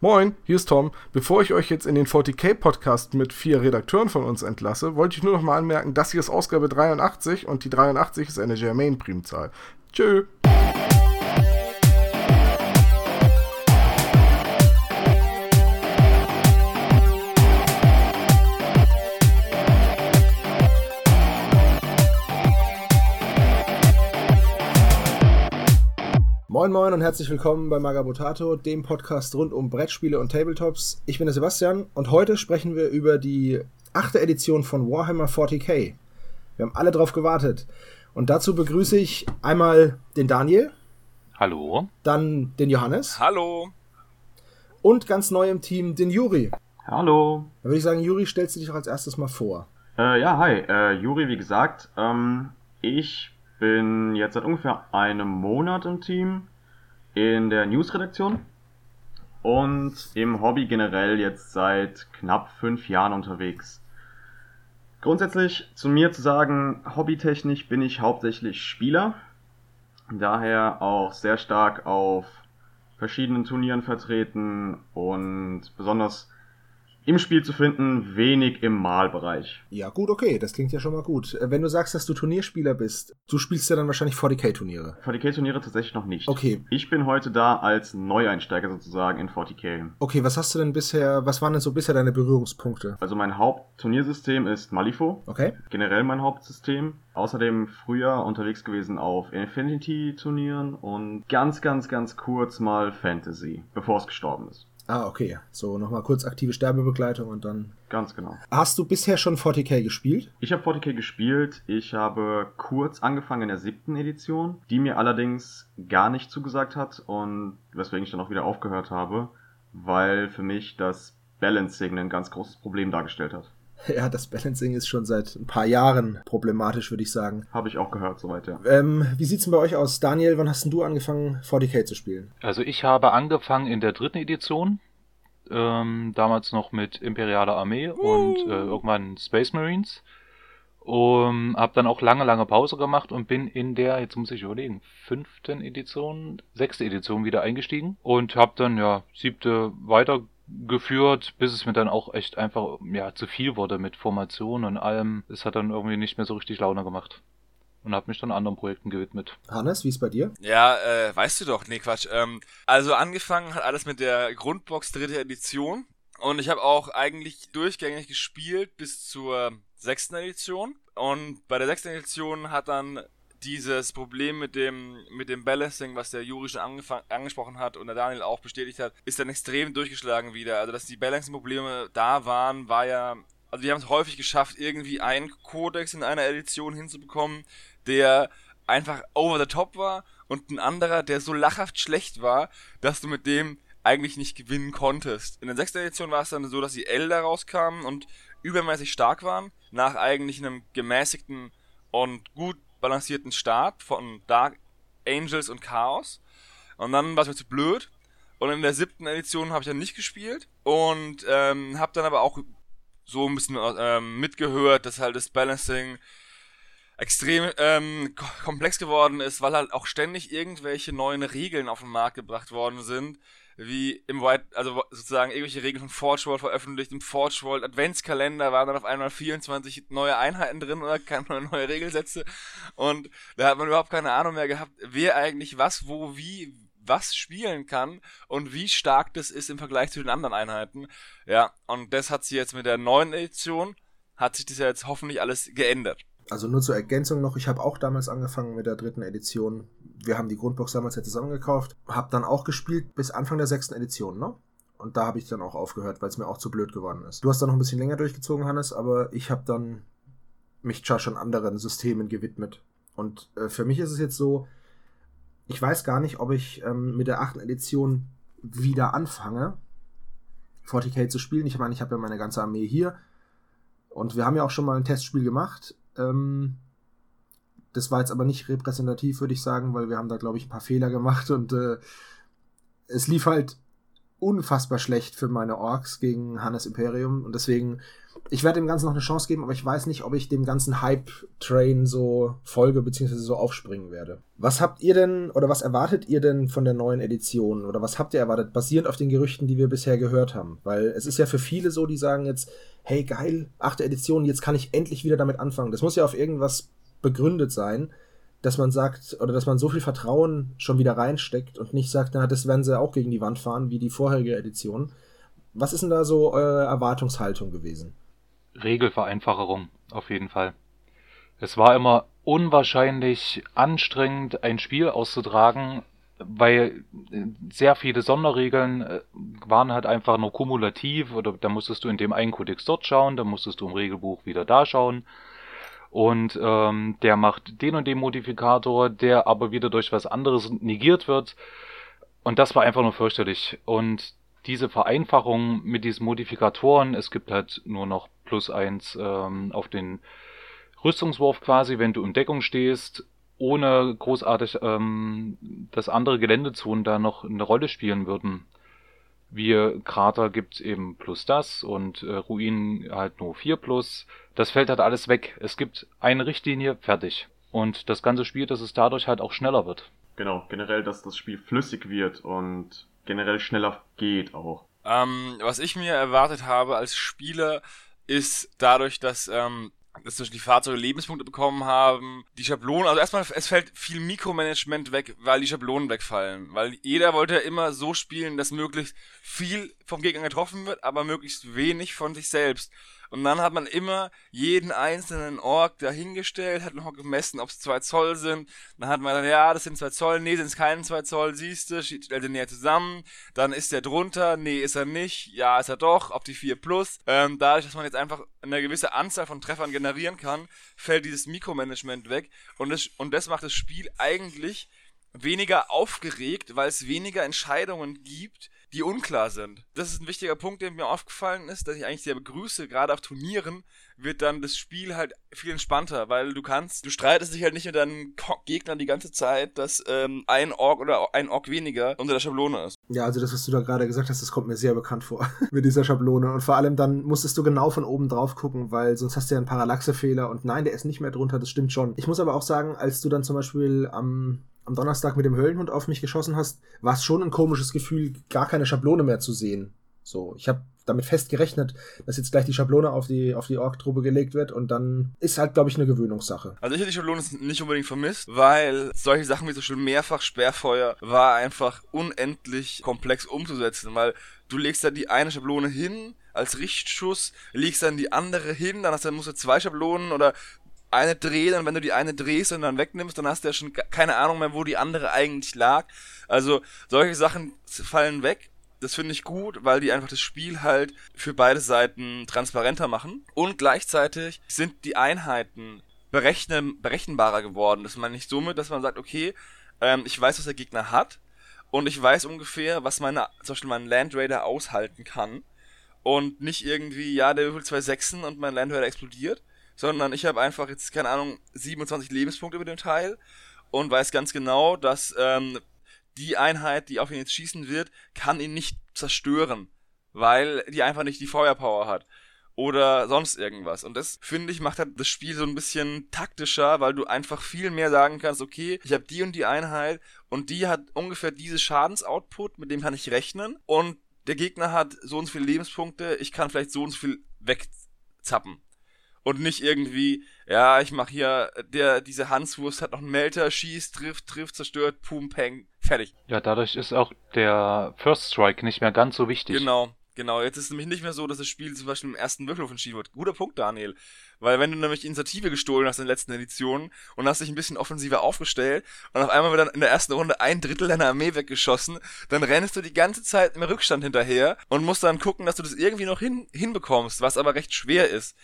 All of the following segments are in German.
Moin, hier ist Tom. Bevor ich euch jetzt in den 40k Podcast mit vier Redakteuren von uns entlasse, wollte ich nur noch mal anmerken, das hier ist Ausgabe 83 und die 83 ist eine Germain-Primzahl. Tschö. Moin Moin und herzlich willkommen bei Magabotato, dem Podcast rund um Brettspiele und Tabletops. Ich bin der Sebastian und heute sprechen wir über die achte Edition von Warhammer 40k. Wir haben alle drauf gewartet. Und dazu begrüße ich einmal den Daniel. Hallo. Dann den Johannes. Hallo. Und ganz neu im Team den Juri. Hallo. Da würde ich sagen, Juri, stellst du dich doch als erstes mal vor. Äh, ja, hi. Äh, Juri, wie gesagt, ähm, ich bin jetzt seit ungefähr einem Monat im Team in der Newsredaktion und im Hobby generell jetzt seit knapp fünf Jahren unterwegs. Grundsätzlich zu mir zu sagen, hobbytechnisch bin ich hauptsächlich Spieler, daher auch sehr stark auf verschiedenen Turnieren vertreten und besonders im Spiel zu finden, wenig im Malbereich. Ja, gut, okay, das klingt ja schon mal gut. Äh, wenn du sagst, dass du Turnierspieler bist, du spielst ja dann wahrscheinlich 40k-Turniere. 40k-Turniere tatsächlich noch nicht. Okay. Ich bin heute da als Neueinsteiger sozusagen in 40k. Okay, was hast du denn bisher, was waren denn so bisher deine Berührungspunkte? Also mein Hauptturniersystem ist Malifo. Okay. Generell mein Hauptsystem. Außerdem früher unterwegs gewesen auf Infinity-Turnieren und ganz, ganz, ganz kurz mal Fantasy, bevor es gestorben ist. Ah, okay. So, nochmal kurz aktive Sterbebegleitung und dann. Ganz genau. Hast du bisher schon 40k gespielt? Ich habe 40k gespielt. Ich habe kurz angefangen in der siebten Edition, die mir allerdings gar nicht zugesagt hat und weswegen ich dann auch wieder aufgehört habe, weil für mich das Balancing ein ganz großes Problem dargestellt hat. Ja, das Balancing ist schon seit ein paar Jahren problematisch, würde ich sagen. Habe ich auch gehört, soweit, ja. Ähm, wie sieht's denn bei euch aus? Daniel, wann hast denn du angefangen, 40k zu spielen? Also ich habe angefangen in der dritten Edition, ähm, damals noch mit Imperialer Armee uh. und äh, irgendwann Space Marines. Um, hab dann auch lange, lange Pause gemacht und bin in der, jetzt muss ich überlegen, fünften Edition, sechste Edition wieder eingestiegen und hab dann ja siebte weitergeführt, bis es mir dann auch echt einfach ja zu viel wurde mit Formationen und allem. Es hat dann irgendwie nicht mehr so richtig Laune gemacht und habe mich dann anderen Projekten gewidmet. Hannes, wie ist bei dir? Ja, äh, weißt du doch, nee, Quatsch. Ähm, also angefangen hat alles mit der Grundbox dritte Edition und ich habe auch eigentlich durchgängig gespielt bis zur sechsten Edition und bei der sechsten Edition hat dann dieses Problem mit dem, mit dem Balancing, was der Juri schon angesprochen hat und der Daniel auch bestätigt hat, ist dann extrem durchgeschlagen wieder. Also, dass die Balancing-Probleme da waren, war ja also wir haben es häufig geschafft, irgendwie einen Codex in einer Edition hinzubekommen, der einfach over the top war und ein anderer, der so lachhaft schlecht war, dass du mit dem eigentlich nicht gewinnen konntest. In der sechsten Edition war es dann so, dass die Elder rauskamen und übermäßig stark waren, nach eigentlich einem gemäßigten und gut balancierten Start von Dark Angels und Chaos. Und dann war es mir zu blöd. Und in der siebten Edition habe ich dann nicht gespielt und ähm, habe dann aber auch so ein bisschen ähm, mitgehört, dass halt das Balancing extrem ähm, komplex geworden ist, weil halt auch ständig irgendwelche neuen Regeln auf den Markt gebracht worden sind, wie im White, also sozusagen irgendwelche Regeln von Forge World veröffentlicht, im Forge World Adventskalender waren dann auf einmal 24 neue Einheiten drin oder keine neue Regelsätze und da hat man überhaupt keine Ahnung mehr gehabt, wer eigentlich was, wo, wie, was spielen kann und wie stark das ist im Vergleich zu den anderen Einheiten. Ja, und das hat sich jetzt mit der neuen Edition, hat sich das ja jetzt hoffentlich alles geändert. Also nur zur Ergänzung noch, ich habe auch damals angefangen mit der dritten Edition. Wir haben die Grundbox damals ja zusammengekauft, habe dann auch gespielt bis Anfang der sechsten Edition, ne? Und da habe ich dann auch aufgehört, weil es mir auch zu blöd geworden ist. Du hast dann noch ein bisschen länger durchgezogen, Hannes, aber ich habe dann mich schon anderen Systemen gewidmet. Und äh, für mich ist es jetzt so, ich weiß gar nicht, ob ich ähm, mit der achten Edition wieder anfange, 40k zu spielen. Ich meine, ich habe ja meine ganze Armee hier. Und wir haben ja auch schon mal ein Testspiel gemacht. Ähm, das war jetzt aber nicht repräsentativ, würde ich sagen, weil wir haben da, glaube ich, ein paar Fehler gemacht und äh, es lief halt unfassbar schlecht für meine Orks gegen Hannes Imperium und deswegen ich werde dem Ganzen noch eine Chance geben, aber ich weiß nicht, ob ich dem ganzen Hype-Train so folge bzw. so aufspringen werde. Was habt ihr denn oder was erwartet ihr denn von der neuen Edition oder was habt ihr erwartet, basierend auf den Gerüchten, die wir bisher gehört haben? Weil es ist ja für viele so, die sagen jetzt, hey geil, achte Edition, jetzt kann ich endlich wieder damit anfangen. Das muss ja auf irgendwas begründet sein, dass man sagt oder dass man so viel Vertrauen schon wieder reinsteckt und nicht sagt, na, das werden sie auch gegen die Wand fahren wie die vorherige Edition. Was ist denn da so eure Erwartungshaltung gewesen? Regelvereinfachung, auf jeden Fall. Es war immer unwahrscheinlich anstrengend, ein Spiel auszutragen, weil sehr viele Sonderregeln äh, waren halt einfach nur kumulativ oder da musstest du in dem einen Kodex dort schauen, dann musstest du im Regelbuch wieder da schauen und ähm, der macht den und den Modifikator, der aber wieder durch was anderes negiert wird und das war einfach nur fürchterlich und diese Vereinfachung mit diesen Modifikatoren, es gibt halt nur noch plus eins ähm, auf den Rüstungswurf quasi, wenn du in Deckung stehst, ohne großartig, ähm, dass andere Geländezonen da noch eine Rolle spielen würden. Wie Krater gibt's eben plus das und äh, Ruinen halt nur 4 plus. Das fällt halt alles weg. Es gibt eine Richtlinie, fertig. Und das ganze Spiel, dass es dadurch halt auch schneller wird. Genau, generell, dass das Spiel flüssig wird und generell schneller geht auch. Ähm, was ich mir erwartet habe als Spieler, ist dadurch, dass ähm, dass zum Beispiel die Fahrzeuge Lebenspunkte bekommen haben, die Schablonen, also erstmal, es fällt viel Mikromanagement weg, weil die Schablonen wegfallen. Weil jeder wollte ja immer so spielen, dass möglichst viel vom Gegner getroffen wird, aber möglichst wenig von sich selbst. Und dann hat man immer jeden einzelnen Ork dahingestellt, hat noch gemessen, ob es zwei Zoll sind. Dann hat man dann, ja, das sind zwei Zoll, nee, sind es keine zwei Zoll, siehst du, stellt den näher zusammen. Dann ist der drunter, nee, ist er nicht, ja, ist er doch, auf die 4 plus. Ähm, dadurch, dass man jetzt einfach eine gewisse Anzahl von Treffern generieren kann, fällt dieses Mikromanagement weg. Und das, und das macht das Spiel eigentlich weniger aufgeregt, weil es weniger Entscheidungen gibt, die unklar sind. Das ist ein wichtiger Punkt, der mir aufgefallen ist, dass ich eigentlich sehr begrüße. Gerade auf Turnieren wird dann das Spiel halt viel entspannter, weil du kannst, du streitest dich halt nicht mit deinen Gegnern die ganze Zeit, dass ähm, ein Ork oder ein Ork weniger unter der Schablone ist. Ja, also das, was du da gerade gesagt hast, das kommt mir sehr bekannt vor mit dieser Schablone. Und vor allem dann musstest du genau von oben drauf gucken, weil sonst hast du ja einen Parallaxefehler und nein, der ist nicht mehr drunter, das stimmt schon. Ich muss aber auch sagen, als du dann zum Beispiel am am Donnerstag mit dem Höllenhund auf mich geschossen hast, war es schon ein komisches Gefühl, gar keine Schablone mehr zu sehen. So, ich habe damit fest gerechnet, dass jetzt gleich die Schablone auf die, auf die Ork-Truppe gelegt wird und dann ist halt, glaube ich, eine Gewöhnungssache. Also ich hätte die Schablone nicht unbedingt vermisst, weil solche Sachen wie so schon mehrfach Sperrfeuer war einfach unendlich komplex umzusetzen, weil du legst da die eine Schablone hin als Richtschuss, legst dann die andere hin, dann hast du, musst du zwei Schablonen oder eine drehen und wenn du die eine drehst und dann wegnimmst, dann hast du ja schon keine Ahnung mehr, wo die andere eigentlich lag. Also solche Sachen fallen weg. Das finde ich gut, weil die einfach das Spiel halt für beide Seiten transparenter machen. Und gleichzeitig sind die Einheiten berechnen, berechenbarer geworden. Das meine ich somit, dass man sagt, okay, ähm, ich weiß, was der Gegner hat und ich weiß ungefähr, was meine, zum Beispiel mein Land Raider aushalten kann. Und nicht irgendwie, ja, der würfelt zwei Sechsen und mein Land Raider explodiert, sondern ich habe einfach jetzt, keine Ahnung, 27 Lebenspunkte mit dem Teil und weiß ganz genau, dass ähm, die Einheit, die auf ihn jetzt schießen wird, kann ihn nicht zerstören, weil die einfach nicht die Feuerpower hat oder sonst irgendwas. Und das, finde ich, macht halt das Spiel so ein bisschen taktischer, weil du einfach viel mehr sagen kannst, okay, ich habe die und die Einheit und die hat ungefähr diese Schadensoutput, mit dem kann ich rechnen und der Gegner hat so und so viele Lebenspunkte, ich kann vielleicht so und so viel wegzappen und nicht irgendwie, ja, ich mach hier, der, diese Hanswurst hat noch einen Melter, schießt, trifft, trifft, zerstört, pum, peng, fertig. Ja, dadurch ist auch der First Strike nicht mehr ganz so wichtig. Genau, genau. Jetzt ist es nämlich nicht mehr so, dass das Spiel zum Beispiel im ersten Würfelwurf entschieden wird. Guter Punkt, Daniel. Weil wenn du nämlich Initiative gestohlen hast in den letzten Editionen und hast dich ein bisschen offensiver aufgestellt und auf einmal wird dann in der ersten Runde ein Drittel deiner Armee weggeschossen, dann rennst du die ganze Zeit im Rückstand hinterher und musst dann gucken, dass du das irgendwie noch hin, hinbekommst, was aber recht schwer ist.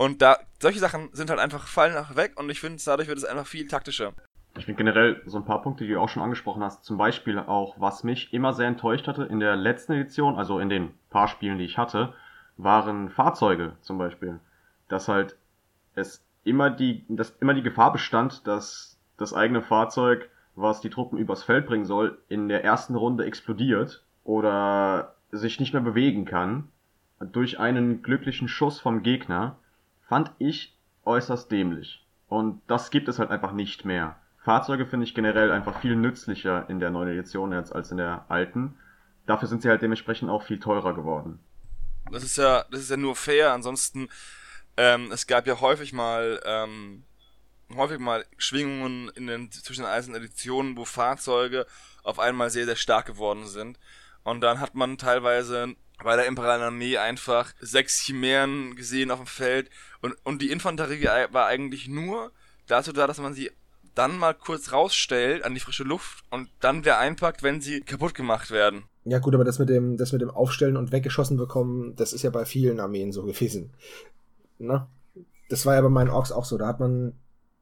Und da, solche Sachen sind halt einfach, fallen nach weg und ich finde, dadurch wird es einfach viel taktischer. Ich finde generell so ein paar Punkte, die du auch schon angesprochen hast, zum Beispiel auch, was mich immer sehr enttäuscht hatte in der letzten Edition, also in den paar Spielen, die ich hatte, waren Fahrzeuge zum Beispiel. Dass halt es immer die, dass immer die Gefahr bestand, dass das eigene Fahrzeug, was die Truppen übers Feld bringen soll, in der ersten Runde explodiert oder sich nicht mehr bewegen kann, durch einen glücklichen Schuss vom Gegner, fand ich äußerst dämlich. Und das gibt es halt einfach nicht mehr. Fahrzeuge finde ich generell einfach viel nützlicher in der neuen Edition jetzt als in der alten. Dafür sind sie halt dementsprechend auch viel teurer geworden. Das ist ja, das ist ja nur fair. Ansonsten, ähm, es gab ja häufig mal, ähm, häufig mal Schwingungen in den zwischen den einzelnen Editionen, wo Fahrzeuge auf einmal sehr, sehr stark geworden sind. Und dann hat man teilweise bei der Imperialen Armee einfach sechs Chimären gesehen auf dem Feld und, und die Infanterie war eigentlich nur dazu da, dass man sie dann mal kurz rausstellt an die frische Luft und dann wieder einpackt, wenn sie kaputt gemacht werden. Ja gut, aber das mit dem, das mit dem Aufstellen und weggeschossen bekommen, das ist ja bei vielen Armeen so gewesen. Ne? Das war ja bei meinen Orks auch so. Da hat man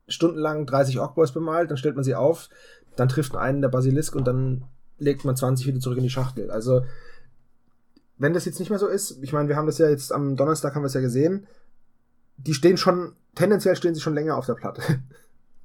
stundenlang 30 Orkboys bemalt, dann stellt man sie auf, dann trifft einen der Basilisk und dann legt man 20 wieder zurück in die Schachtel. Also, wenn das jetzt nicht mehr so ist, ich meine, wir haben das ja jetzt am Donnerstag haben wir es ja gesehen, die stehen schon, tendenziell stehen sie schon länger auf der Platte.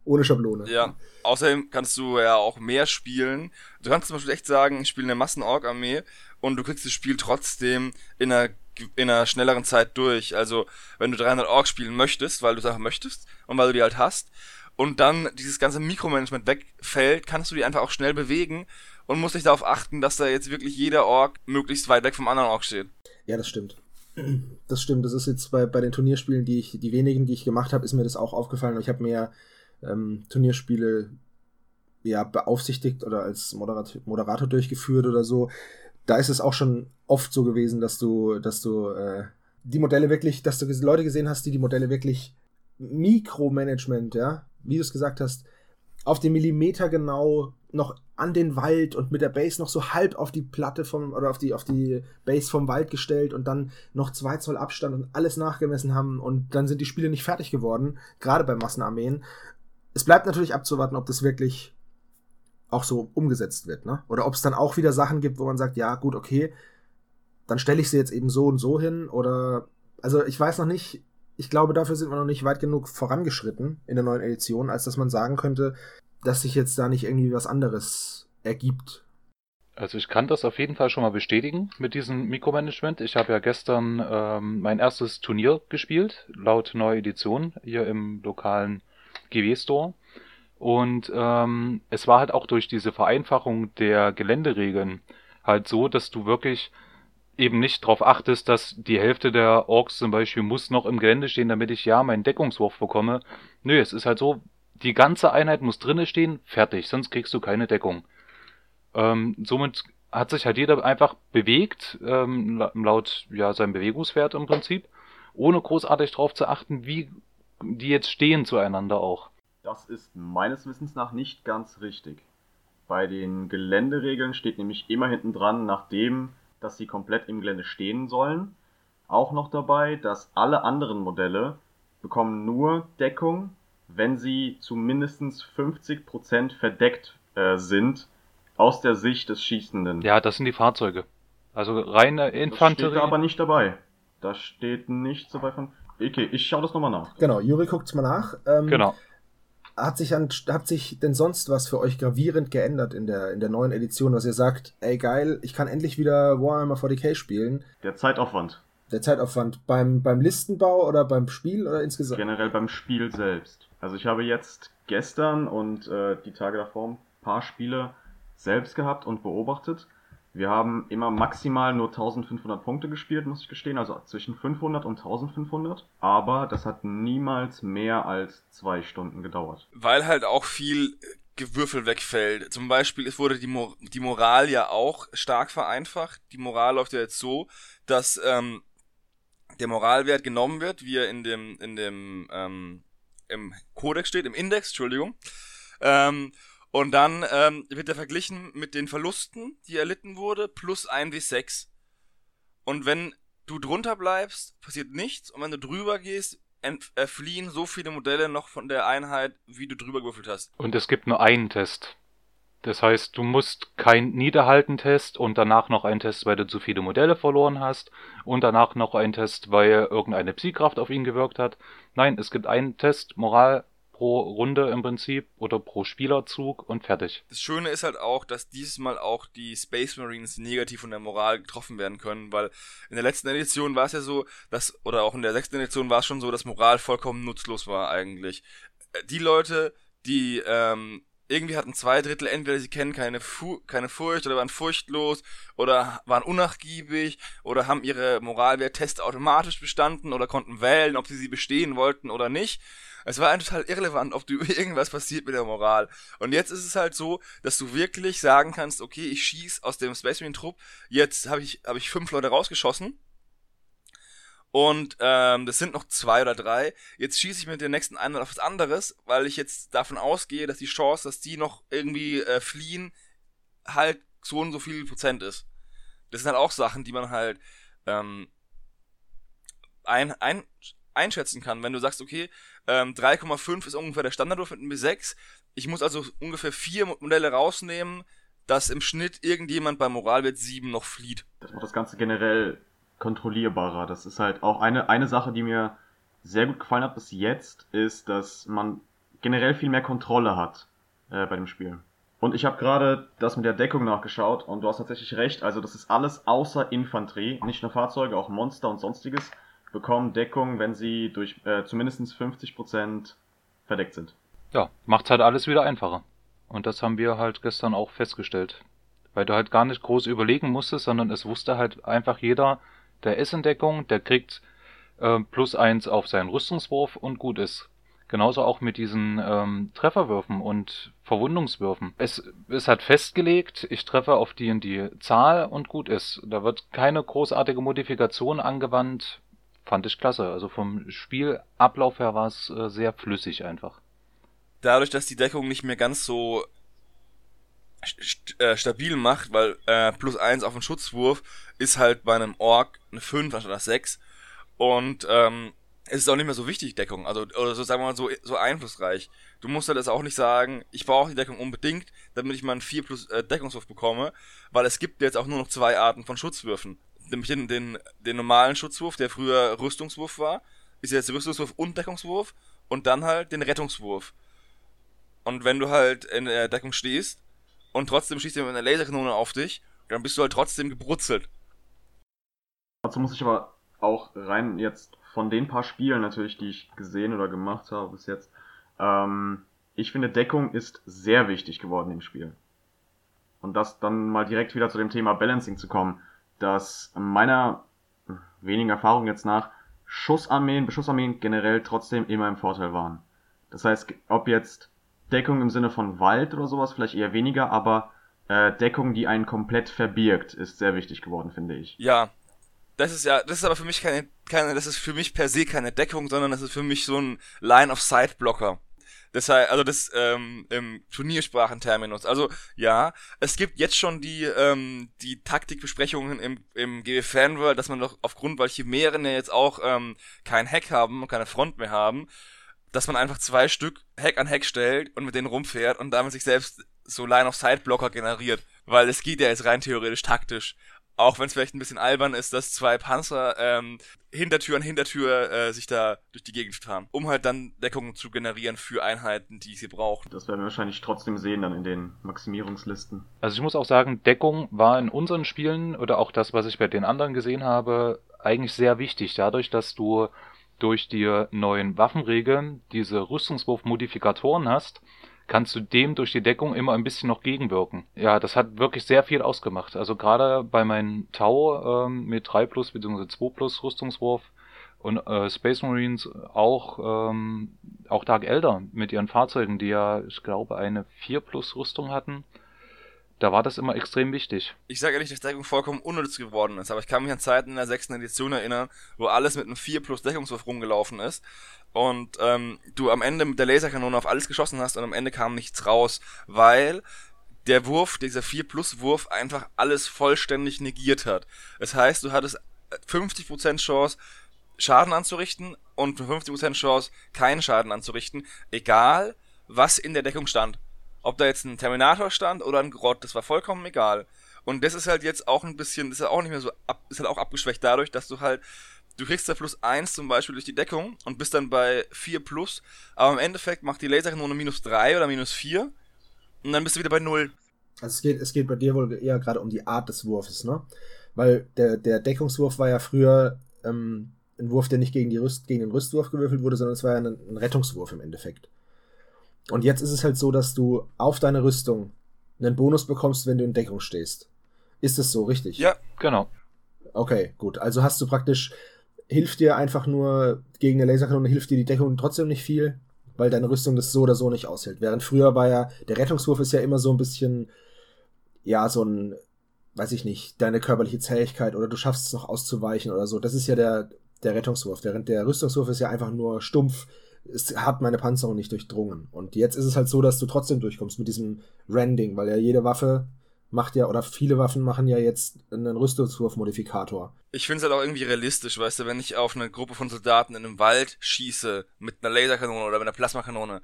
Ohne Schablone. Ja, außerdem kannst du ja auch mehr spielen. Du kannst zum Beispiel echt sagen, ich spiele eine Massen-Org-Armee und du kriegst das Spiel trotzdem in einer, in einer schnelleren Zeit durch. Also, wenn du 300 Org spielen möchtest, weil du es einfach möchtest und weil du die halt hast, und dann dieses ganze Mikromanagement wegfällt, kannst du die einfach auch schnell bewegen und musst dich darauf achten, dass da jetzt wirklich jeder Org möglichst weit weg vom anderen Org steht. Ja, das stimmt. Das stimmt. Das ist jetzt bei, bei den Turnierspielen, die ich, die wenigen, die ich gemacht habe, ist mir das auch aufgefallen. Ich habe mir ähm, Turnierspiele ja beaufsichtigt oder als Moderator, Moderator durchgeführt oder so. Da ist es auch schon oft so gewesen, dass du, dass du äh, die Modelle wirklich, dass du Leute gesehen hast, die die Modelle wirklich Mikromanagement, ja, wie du es gesagt hast, auf den Millimeter genau noch an den Wald und mit der Base noch so halb auf die Platte vom oder auf die auf die Base vom Wald gestellt und dann noch zwei Zoll Abstand und alles nachgemessen haben und dann sind die Spiele nicht fertig geworden, gerade bei Massenarmeen es bleibt natürlich abzuwarten, ob das wirklich auch so umgesetzt wird, ne? Oder ob es dann auch wieder Sachen gibt, wo man sagt, ja, gut, okay, dann stelle ich sie jetzt eben so und so hin oder also ich weiß noch nicht, ich glaube, dafür sind wir noch nicht weit genug vorangeschritten in der neuen Edition, als dass man sagen könnte, dass sich jetzt da nicht irgendwie was anderes ergibt. Also ich kann das auf jeden Fall schon mal bestätigen mit diesem Mikromanagement. Ich habe ja gestern ähm, mein erstes Turnier gespielt, laut neuer Edition, hier im lokalen GW Store. Und ähm, es war halt auch durch diese Vereinfachung der Geländeregeln halt so, dass du wirklich eben nicht darauf achtest, dass die Hälfte der Orks zum Beispiel muss noch im Gelände stehen, damit ich ja meinen Deckungswurf bekomme. Nö, es ist halt so, die ganze Einheit muss drinne stehen, fertig, sonst kriegst du keine Deckung. Ähm, somit hat sich halt jeder einfach bewegt, ähm, laut ja seinem Bewegungswert im Prinzip, ohne großartig darauf zu achten, wie die jetzt stehen zueinander auch. Das ist meines Wissens nach nicht ganz richtig. Bei den Geländeregeln steht nämlich immer hinten dran, nachdem, dass sie komplett im Gelände stehen sollen, auch noch dabei, dass alle anderen Modelle bekommen nur Deckung, wenn sie zu mindestens 50% verdeckt äh, sind aus der Sicht des Schießenden. Ja, das sind die Fahrzeuge. Also reine Infanterie. Das steht da aber nicht dabei. Da steht nichts dabei von. Okay, ich schaue das nochmal nach. Genau, Juri guckt's mal nach. Ähm, genau. Hat sich, an, hat sich denn sonst was für euch gravierend geändert in der, in der neuen Edition, dass ihr sagt, ey geil, ich kann endlich wieder Warhammer 40k spielen? Der Zeitaufwand. Der Zeitaufwand beim, beim Listenbau oder beim Spiel oder insgesamt? Generell beim Spiel selbst. Also ich habe jetzt gestern und äh, die Tage davor ein paar Spiele selbst gehabt und beobachtet. Wir haben immer maximal nur 1500 Punkte gespielt, muss ich gestehen, also zwischen 500 und 1500. Aber das hat niemals mehr als zwei Stunden gedauert. Weil halt auch viel Gewürfel wegfällt. Zum Beispiel, es wurde die, Mo die Moral ja auch stark vereinfacht. Die Moral läuft ja jetzt so, dass ähm, der Moralwert genommen wird, wie er in dem, in dem ähm, im Kodex steht, im Index, Entschuldigung. Ähm, und dann ähm, wird er verglichen mit den Verlusten, die erlitten wurde, plus 1w6. Und wenn du drunter bleibst, passiert nichts. Und wenn du drüber gehst, äh, fliehen so viele Modelle noch von der Einheit, wie du drüber gewürfelt hast. Und es gibt nur einen Test. Das heißt, du musst kein Niederhalten-Test und danach noch einen Test, weil du zu viele Modelle verloren hast und danach noch einen Test, weil irgendeine Psykraft auf ihn gewirkt hat. Nein, es gibt einen Test, Moral pro Runde im Prinzip oder pro Spielerzug und fertig. Das Schöne ist halt auch, dass dieses Mal auch die Space Marines negativ von der Moral getroffen werden können, weil in der letzten Edition war es ja so, dass, oder auch in der sechsten Edition war es schon so, dass Moral vollkommen nutzlos war eigentlich. Äh, die Leute, die ähm, irgendwie hatten zwei Drittel entweder sie kennen keine, Fu keine Furcht oder waren furchtlos oder waren unnachgiebig oder haben ihre Moralwerttests automatisch bestanden oder konnten wählen, ob sie sie bestehen wollten oder nicht. Es war einfach total irrelevant, ob du irgendwas passiert mit der Moral. Und jetzt ist es halt so, dass du wirklich sagen kannst, okay, ich schieß aus dem Space Marine Trupp, jetzt habe ich, hab ich fünf Leute rausgeschossen und ähm, das sind noch zwei oder drei. Jetzt schieße ich mit der nächsten einen auf was anderes, weil ich jetzt davon ausgehe, dass die Chance, dass die noch irgendwie äh, fliehen, halt so und so viel Prozent ist. Das sind halt auch Sachen, die man halt ähm, ein, ein, einschätzen kann. Wenn du sagst, okay, ähm, 3,5 ist ungefähr der Standardwurf mit einem B6. Ich muss also ungefähr vier Modelle rausnehmen, dass im Schnitt irgendjemand bei Moralwert 7 noch flieht. Das macht das Ganze generell kontrollierbarer. Das ist halt auch eine, eine Sache, die mir sehr gut gefallen hat bis jetzt, ist, dass man generell viel mehr Kontrolle hat äh, bei dem Spiel. Und ich habe gerade das mit der Deckung nachgeschaut und du hast tatsächlich recht, also das ist alles außer Infanterie, nicht nur Fahrzeuge, auch Monster und sonstiges bekommen Deckung, wenn sie durch äh, zumindest 50% verdeckt sind. Ja, macht halt alles wieder einfacher. Und das haben wir halt gestern auch festgestellt. Weil du halt gar nicht groß überlegen musstest, sondern es wusste halt einfach jeder, der ist in Deckung, der kriegt äh, plus eins auf seinen Rüstungswurf und gut ist. Genauso auch mit diesen ähm, Trefferwürfen und Verwundungswürfen. Es ist halt festgelegt, ich treffe auf die und die Zahl und gut ist. Da wird keine großartige Modifikation angewandt. Fand ich klasse. Also vom Spielablauf her war es äh, sehr flüssig einfach. Dadurch, dass die Deckung nicht mehr ganz so st äh, stabil macht, weil äh, plus eins auf den Schutzwurf ist halt bei einem Ork eine 5 anstatt eine 6. Und ähm, es ist auch nicht mehr so wichtig, Deckung. Also, oder so sagen wir mal so, so einflussreich. Du musst halt jetzt auch nicht sagen, ich brauche die Deckung unbedingt, damit ich mal einen 4 plus äh, Deckungswurf bekomme, weil es gibt jetzt auch nur noch zwei Arten von Schutzwürfen. Nämlich den, den, den normalen Schutzwurf, der früher Rüstungswurf war, ist jetzt Rüstungswurf und Deckungswurf und dann halt den Rettungswurf. Und wenn du halt in der Deckung stehst und trotzdem schießt jemand eine Laserkanone auf dich, dann bist du halt trotzdem gebrutzelt. Dazu muss ich aber auch rein jetzt von den paar Spielen natürlich, die ich gesehen oder gemacht habe bis jetzt, ähm, ich finde Deckung ist sehr wichtig geworden im Spiel. Und das dann mal direkt wieder zu dem Thema Balancing zu kommen, dass meiner wenigen Erfahrung jetzt nach Schussarmeen, Beschussarmeen generell trotzdem immer im Vorteil waren. Das heißt, ob jetzt Deckung im Sinne von Wald oder sowas, vielleicht eher weniger, aber äh, Deckung, die einen komplett verbirgt, ist sehr wichtig geworden, finde ich. Ja, das ist ja, das ist aber für mich keine, keine, das ist für mich per se keine Deckung, sondern das ist für mich so ein Line-of-Sight-Blocker. Deshalb, also das ähm, im Turniersprachenterminus. Also ja, es gibt jetzt schon die ähm, die Taktikbesprechungen im im GW Fanworld, dass man doch aufgrund, weil Chimären ja jetzt auch ähm, kein Hack haben und keine Front mehr haben, dass man einfach zwei Stück Hack an Hack stellt und mit denen rumfährt und damit sich selbst so Line-of-Sight-Blocker generiert. Weil es geht ja jetzt rein theoretisch taktisch. Auch wenn es vielleicht ein bisschen albern ist, dass zwei Panzer ähm, Hintertür an Hintertür äh, sich da durch die Gegend fahren, um halt dann Deckungen zu generieren für Einheiten, die sie brauchen. Das werden wir wahrscheinlich trotzdem sehen dann in den Maximierungslisten. Also ich muss auch sagen, Deckung war in unseren Spielen oder auch das, was ich bei den anderen gesehen habe, eigentlich sehr wichtig, dadurch, dass du durch die neuen Waffenregeln diese Rüstungswurf-Modifikatoren hast, kannst du dem durch die Deckung immer ein bisschen noch gegenwirken. Ja, das hat wirklich sehr viel ausgemacht. Also gerade bei meinen Tau ähm, mit 3 plus bzw. 2 plus Rüstungswurf und äh, Space Marines auch ähm, auch Dark Elder mit ihren Fahrzeugen, die ja, ich glaube, eine 4 plus Rüstung hatten. Da war das immer extrem wichtig. Ich sage ehrlich, dass Deckung vollkommen unnütz geworden ist, aber ich kann mich an Zeiten in der sechsten Edition erinnern, wo alles mit einem 4 plus Deckungswurf rumgelaufen ist und ähm, du am Ende mit der Laserkanone auf alles geschossen hast und am Ende kam nichts raus, weil der Wurf, dieser 4 Plus Wurf einfach alles vollständig negiert hat. Das heißt, du hattest 50% Chance, Schaden anzurichten und 50% Chance, keinen Schaden anzurichten, egal was in der Deckung stand. Ob da jetzt ein Terminator stand oder ein Grott, das war vollkommen egal. Und das ist halt jetzt auch ein bisschen, das ist halt auch nicht mehr so, ab, ist halt auch abgeschwächt dadurch, dass du halt du kriegst da plus 1 zum Beispiel durch die Deckung und bist dann bei 4 plus, aber im Endeffekt macht die Laserkanone minus 3 oder minus 4 und dann bist du wieder bei 0. Also es geht, es geht bei dir wohl eher gerade um die Art des Wurfes, ne? Weil der, der Deckungswurf war ja früher ähm, ein Wurf, der nicht gegen, die Rüst, gegen den Rüstwurf gewürfelt wurde, sondern es war ja ein, ein Rettungswurf im Endeffekt. Und jetzt ist es halt so, dass du auf deine Rüstung einen Bonus bekommst, wenn du in Deckung stehst. Ist es so, richtig? Ja, genau. Okay, gut. Also hast du praktisch, hilft dir einfach nur gegen eine Laserkanone, hilft dir die Deckung trotzdem nicht viel, weil deine Rüstung das so oder so nicht aushält. Während früher war ja, der Rettungswurf ist ja immer so ein bisschen, ja, so ein, weiß ich nicht, deine körperliche Zähigkeit oder du schaffst es noch auszuweichen oder so. Das ist ja der, der Rettungswurf. Während der Rüstungswurf ist ja einfach nur stumpf, es hat meine Panzerung nicht durchdrungen. Und jetzt ist es halt so, dass du trotzdem durchkommst mit diesem Rending, weil ja jede Waffe macht ja, oder viele Waffen machen ja jetzt einen Rüstungswurf-Modifikator. Ich finde es halt auch irgendwie realistisch, weißt du, wenn ich auf eine Gruppe von Soldaten in einem Wald schieße mit einer Laserkanone oder mit einer Plasmakanone,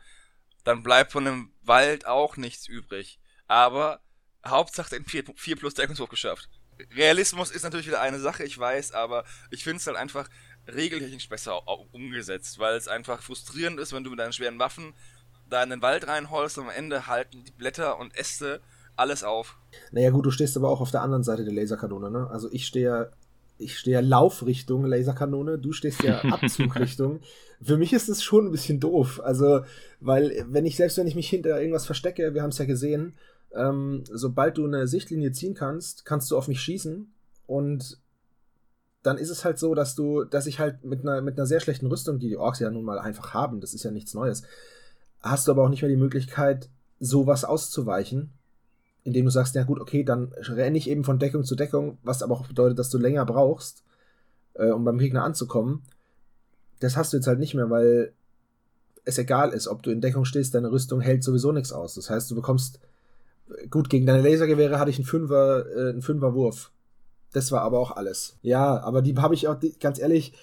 dann bleibt von dem Wald auch nichts übrig. Aber Hauptsache den 4, 4 plus Deckungswurf geschafft. Realismus ist natürlich wieder eine Sache, ich weiß, aber ich finde es halt einfach regeltechnisch besser umgesetzt, weil es einfach frustrierend ist, wenn du mit deinen schweren Waffen da in den Wald reinholst und am Ende halten die Blätter und Äste alles auf. Naja gut, du stehst aber auch auf der anderen Seite der Laserkanone, ne? Also ich stehe ich stehe Laufrichtung Laserkanone, du stehst ja Abzugrichtung. Für mich ist das schon ein bisschen doof. Also, weil, wenn ich, selbst wenn ich mich hinter irgendwas verstecke, wir haben es ja gesehen, ähm, sobald du eine Sichtlinie ziehen kannst, kannst du auf mich schießen und dann ist es halt so, dass du, dass ich halt mit einer, mit einer sehr schlechten Rüstung, die die Orks ja nun mal einfach haben, das ist ja nichts Neues, hast du aber auch nicht mehr die Möglichkeit, sowas auszuweichen, indem du sagst, ja gut, okay, dann renne ich eben von Deckung zu Deckung, was aber auch bedeutet, dass du länger brauchst, äh, um beim Gegner anzukommen. Das hast du jetzt halt nicht mehr, weil es egal ist, ob du in Deckung stehst, deine Rüstung hält sowieso nichts aus. Das heißt, du bekommst, gut, gegen deine Lasergewehre hatte ich einen Fünfer, äh, einen Fünferwurf. Das war aber auch alles. Ja, aber die habe ich auch, ganz ehrlich,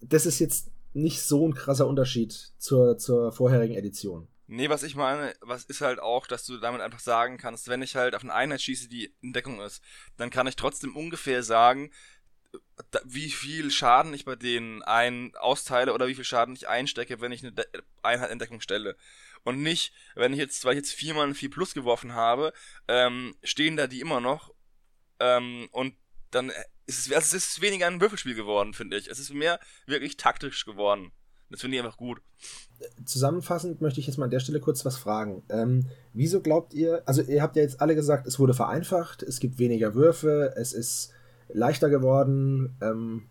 das ist jetzt nicht so ein krasser Unterschied zur, zur vorherigen Edition. Nee, was ich meine, was ist halt auch, dass du damit einfach sagen kannst, wenn ich halt auf eine Einheit schieße, die in Deckung ist, dann kann ich trotzdem ungefähr sagen, wie viel Schaden ich bei denen ein austeile oder wie viel Schaden ich einstecke, wenn ich eine De Einheit in Deckung stelle. Und nicht, wenn ich jetzt, weil ich jetzt viermal ein 4 Plus geworfen habe, ähm, stehen da die immer noch ähm, und dann ist es, also es ist weniger ein Würfelspiel geworden, finde ich. Es ist mehr wirklich taktisch geworden. Das finde ich einfach gut. Zusammenfassend möchte ich jetzt mal an der Stelle kurz was fragen. Ähm, wieso glaubt ihr, also ihr habt ja jetzt alle gesagt, es wurde vereinfacht, es gibt weniger Würfe, es ist leichter geworden, ähm,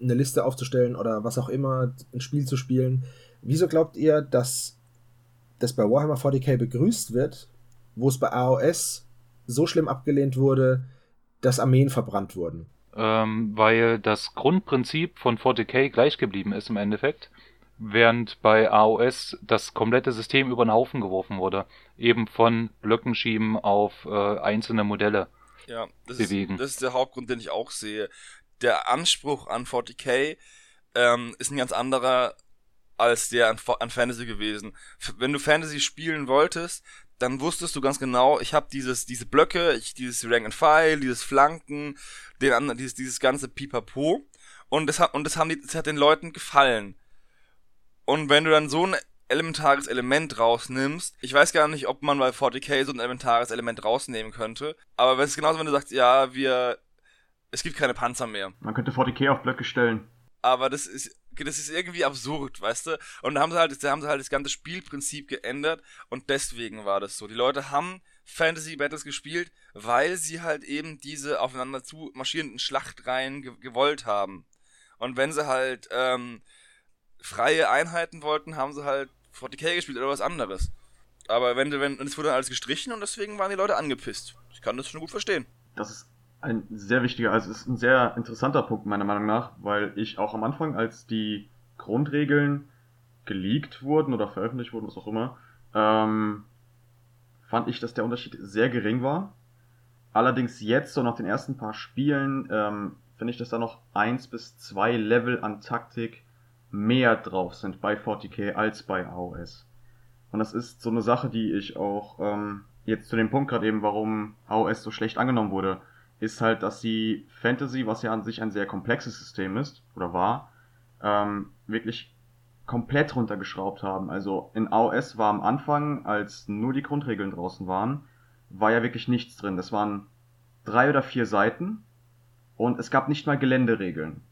eine Liste aufzustellen oder was auch immer, ein Spiel zu spielen. Wieso glaubt ihr, dass das bei Warhammer 40k begrüßt wird, wo es bei AOS so schlimm abgelehnt wurde, dass Armeen verbrannt wurden. Ähm, weil das Grundprinzip von 40k gleich geblieben ist im Endeffekt, während bei AOS das komplette System über den Haufen geworfen wurde. Eben von Blöcken schieben auf äh, einzelne Modelle ja, das bewegen. Ist, das ist der Hauptgrund, den ich auch sehe. Der Anspruch an 40k ähm, ist ein ganz anderer als der an, an Fantasy gewesen. Wenn du Fantasy spielen wolltest, dann wusstest du ganz genau, ich habe dieses diese Blöcke, ich, dieses Rank and File, dieses Flanken, den anderen, dieses dieses ganze Pipapo und das hat und das haben die, das hat den Leuten gefallen. Und wenn du dann so ein elementares Element rausnimmst, ich weiß gar nicht, ob man bei 40k so ein elementares Element rausnehmen könnte, aber es ist genauso, wenn du sagst, ja, wir es gibt keine Panzer mehr. Man könnte 40k auf Blöcke stellen. Aber das ist das ist irgendwie absurd, weißt du? Und da haben sie halt, da haben sie halt das ganze Spielprinzip geändert und deswegen war das so. Die Leute haben Fantasy Battles gespielt, weil sie halt eben diese aufeinander zu marschierenden Schlachtreihen ge gewollt haben. Und wenn sie halt ähm, freie Einheiten wollten, haben sie halt 40k gespielt oder was anderes. Aber wenn, wenn, es wurde alles gestrichen und deswegen waren die Leute angepisst. Ich kann das schon gut verstehen. Das ist ein sehr wichtiger, also es ist ein sehr interessanter Punkt meiner Meinung nach, weil ich auch am Anfang, als die Grundregeln geleakt wurden oder veröffentlicht wurden, was auch immer, ähm, fand ich, dass der Unterschied sehr gering war. Allerdings jetzt, so nach den ersten paar Spielen, ähm, finde ich, dass da noch eins bis zwei Level an Taktik mehr drauf sind bei 40k als bei AOS. Und das ist so eine Sache, die ich auch ähm, jetzt zu dem Punkt gerade eben, warum AOS so schlecht angenommen wurde, ist halt, dass sie Fantasy, was ja an sich ein sehr komplexes System ist, oder war, ähm, wirklich komplett runtergeschraubt haben. Also in AOS war am Anfang, als nur die Grundregeln draußen waren, war ja wirklich nichts drin. Das waren drei oder vier Seiten und es gab nicht mal Geländeregeln.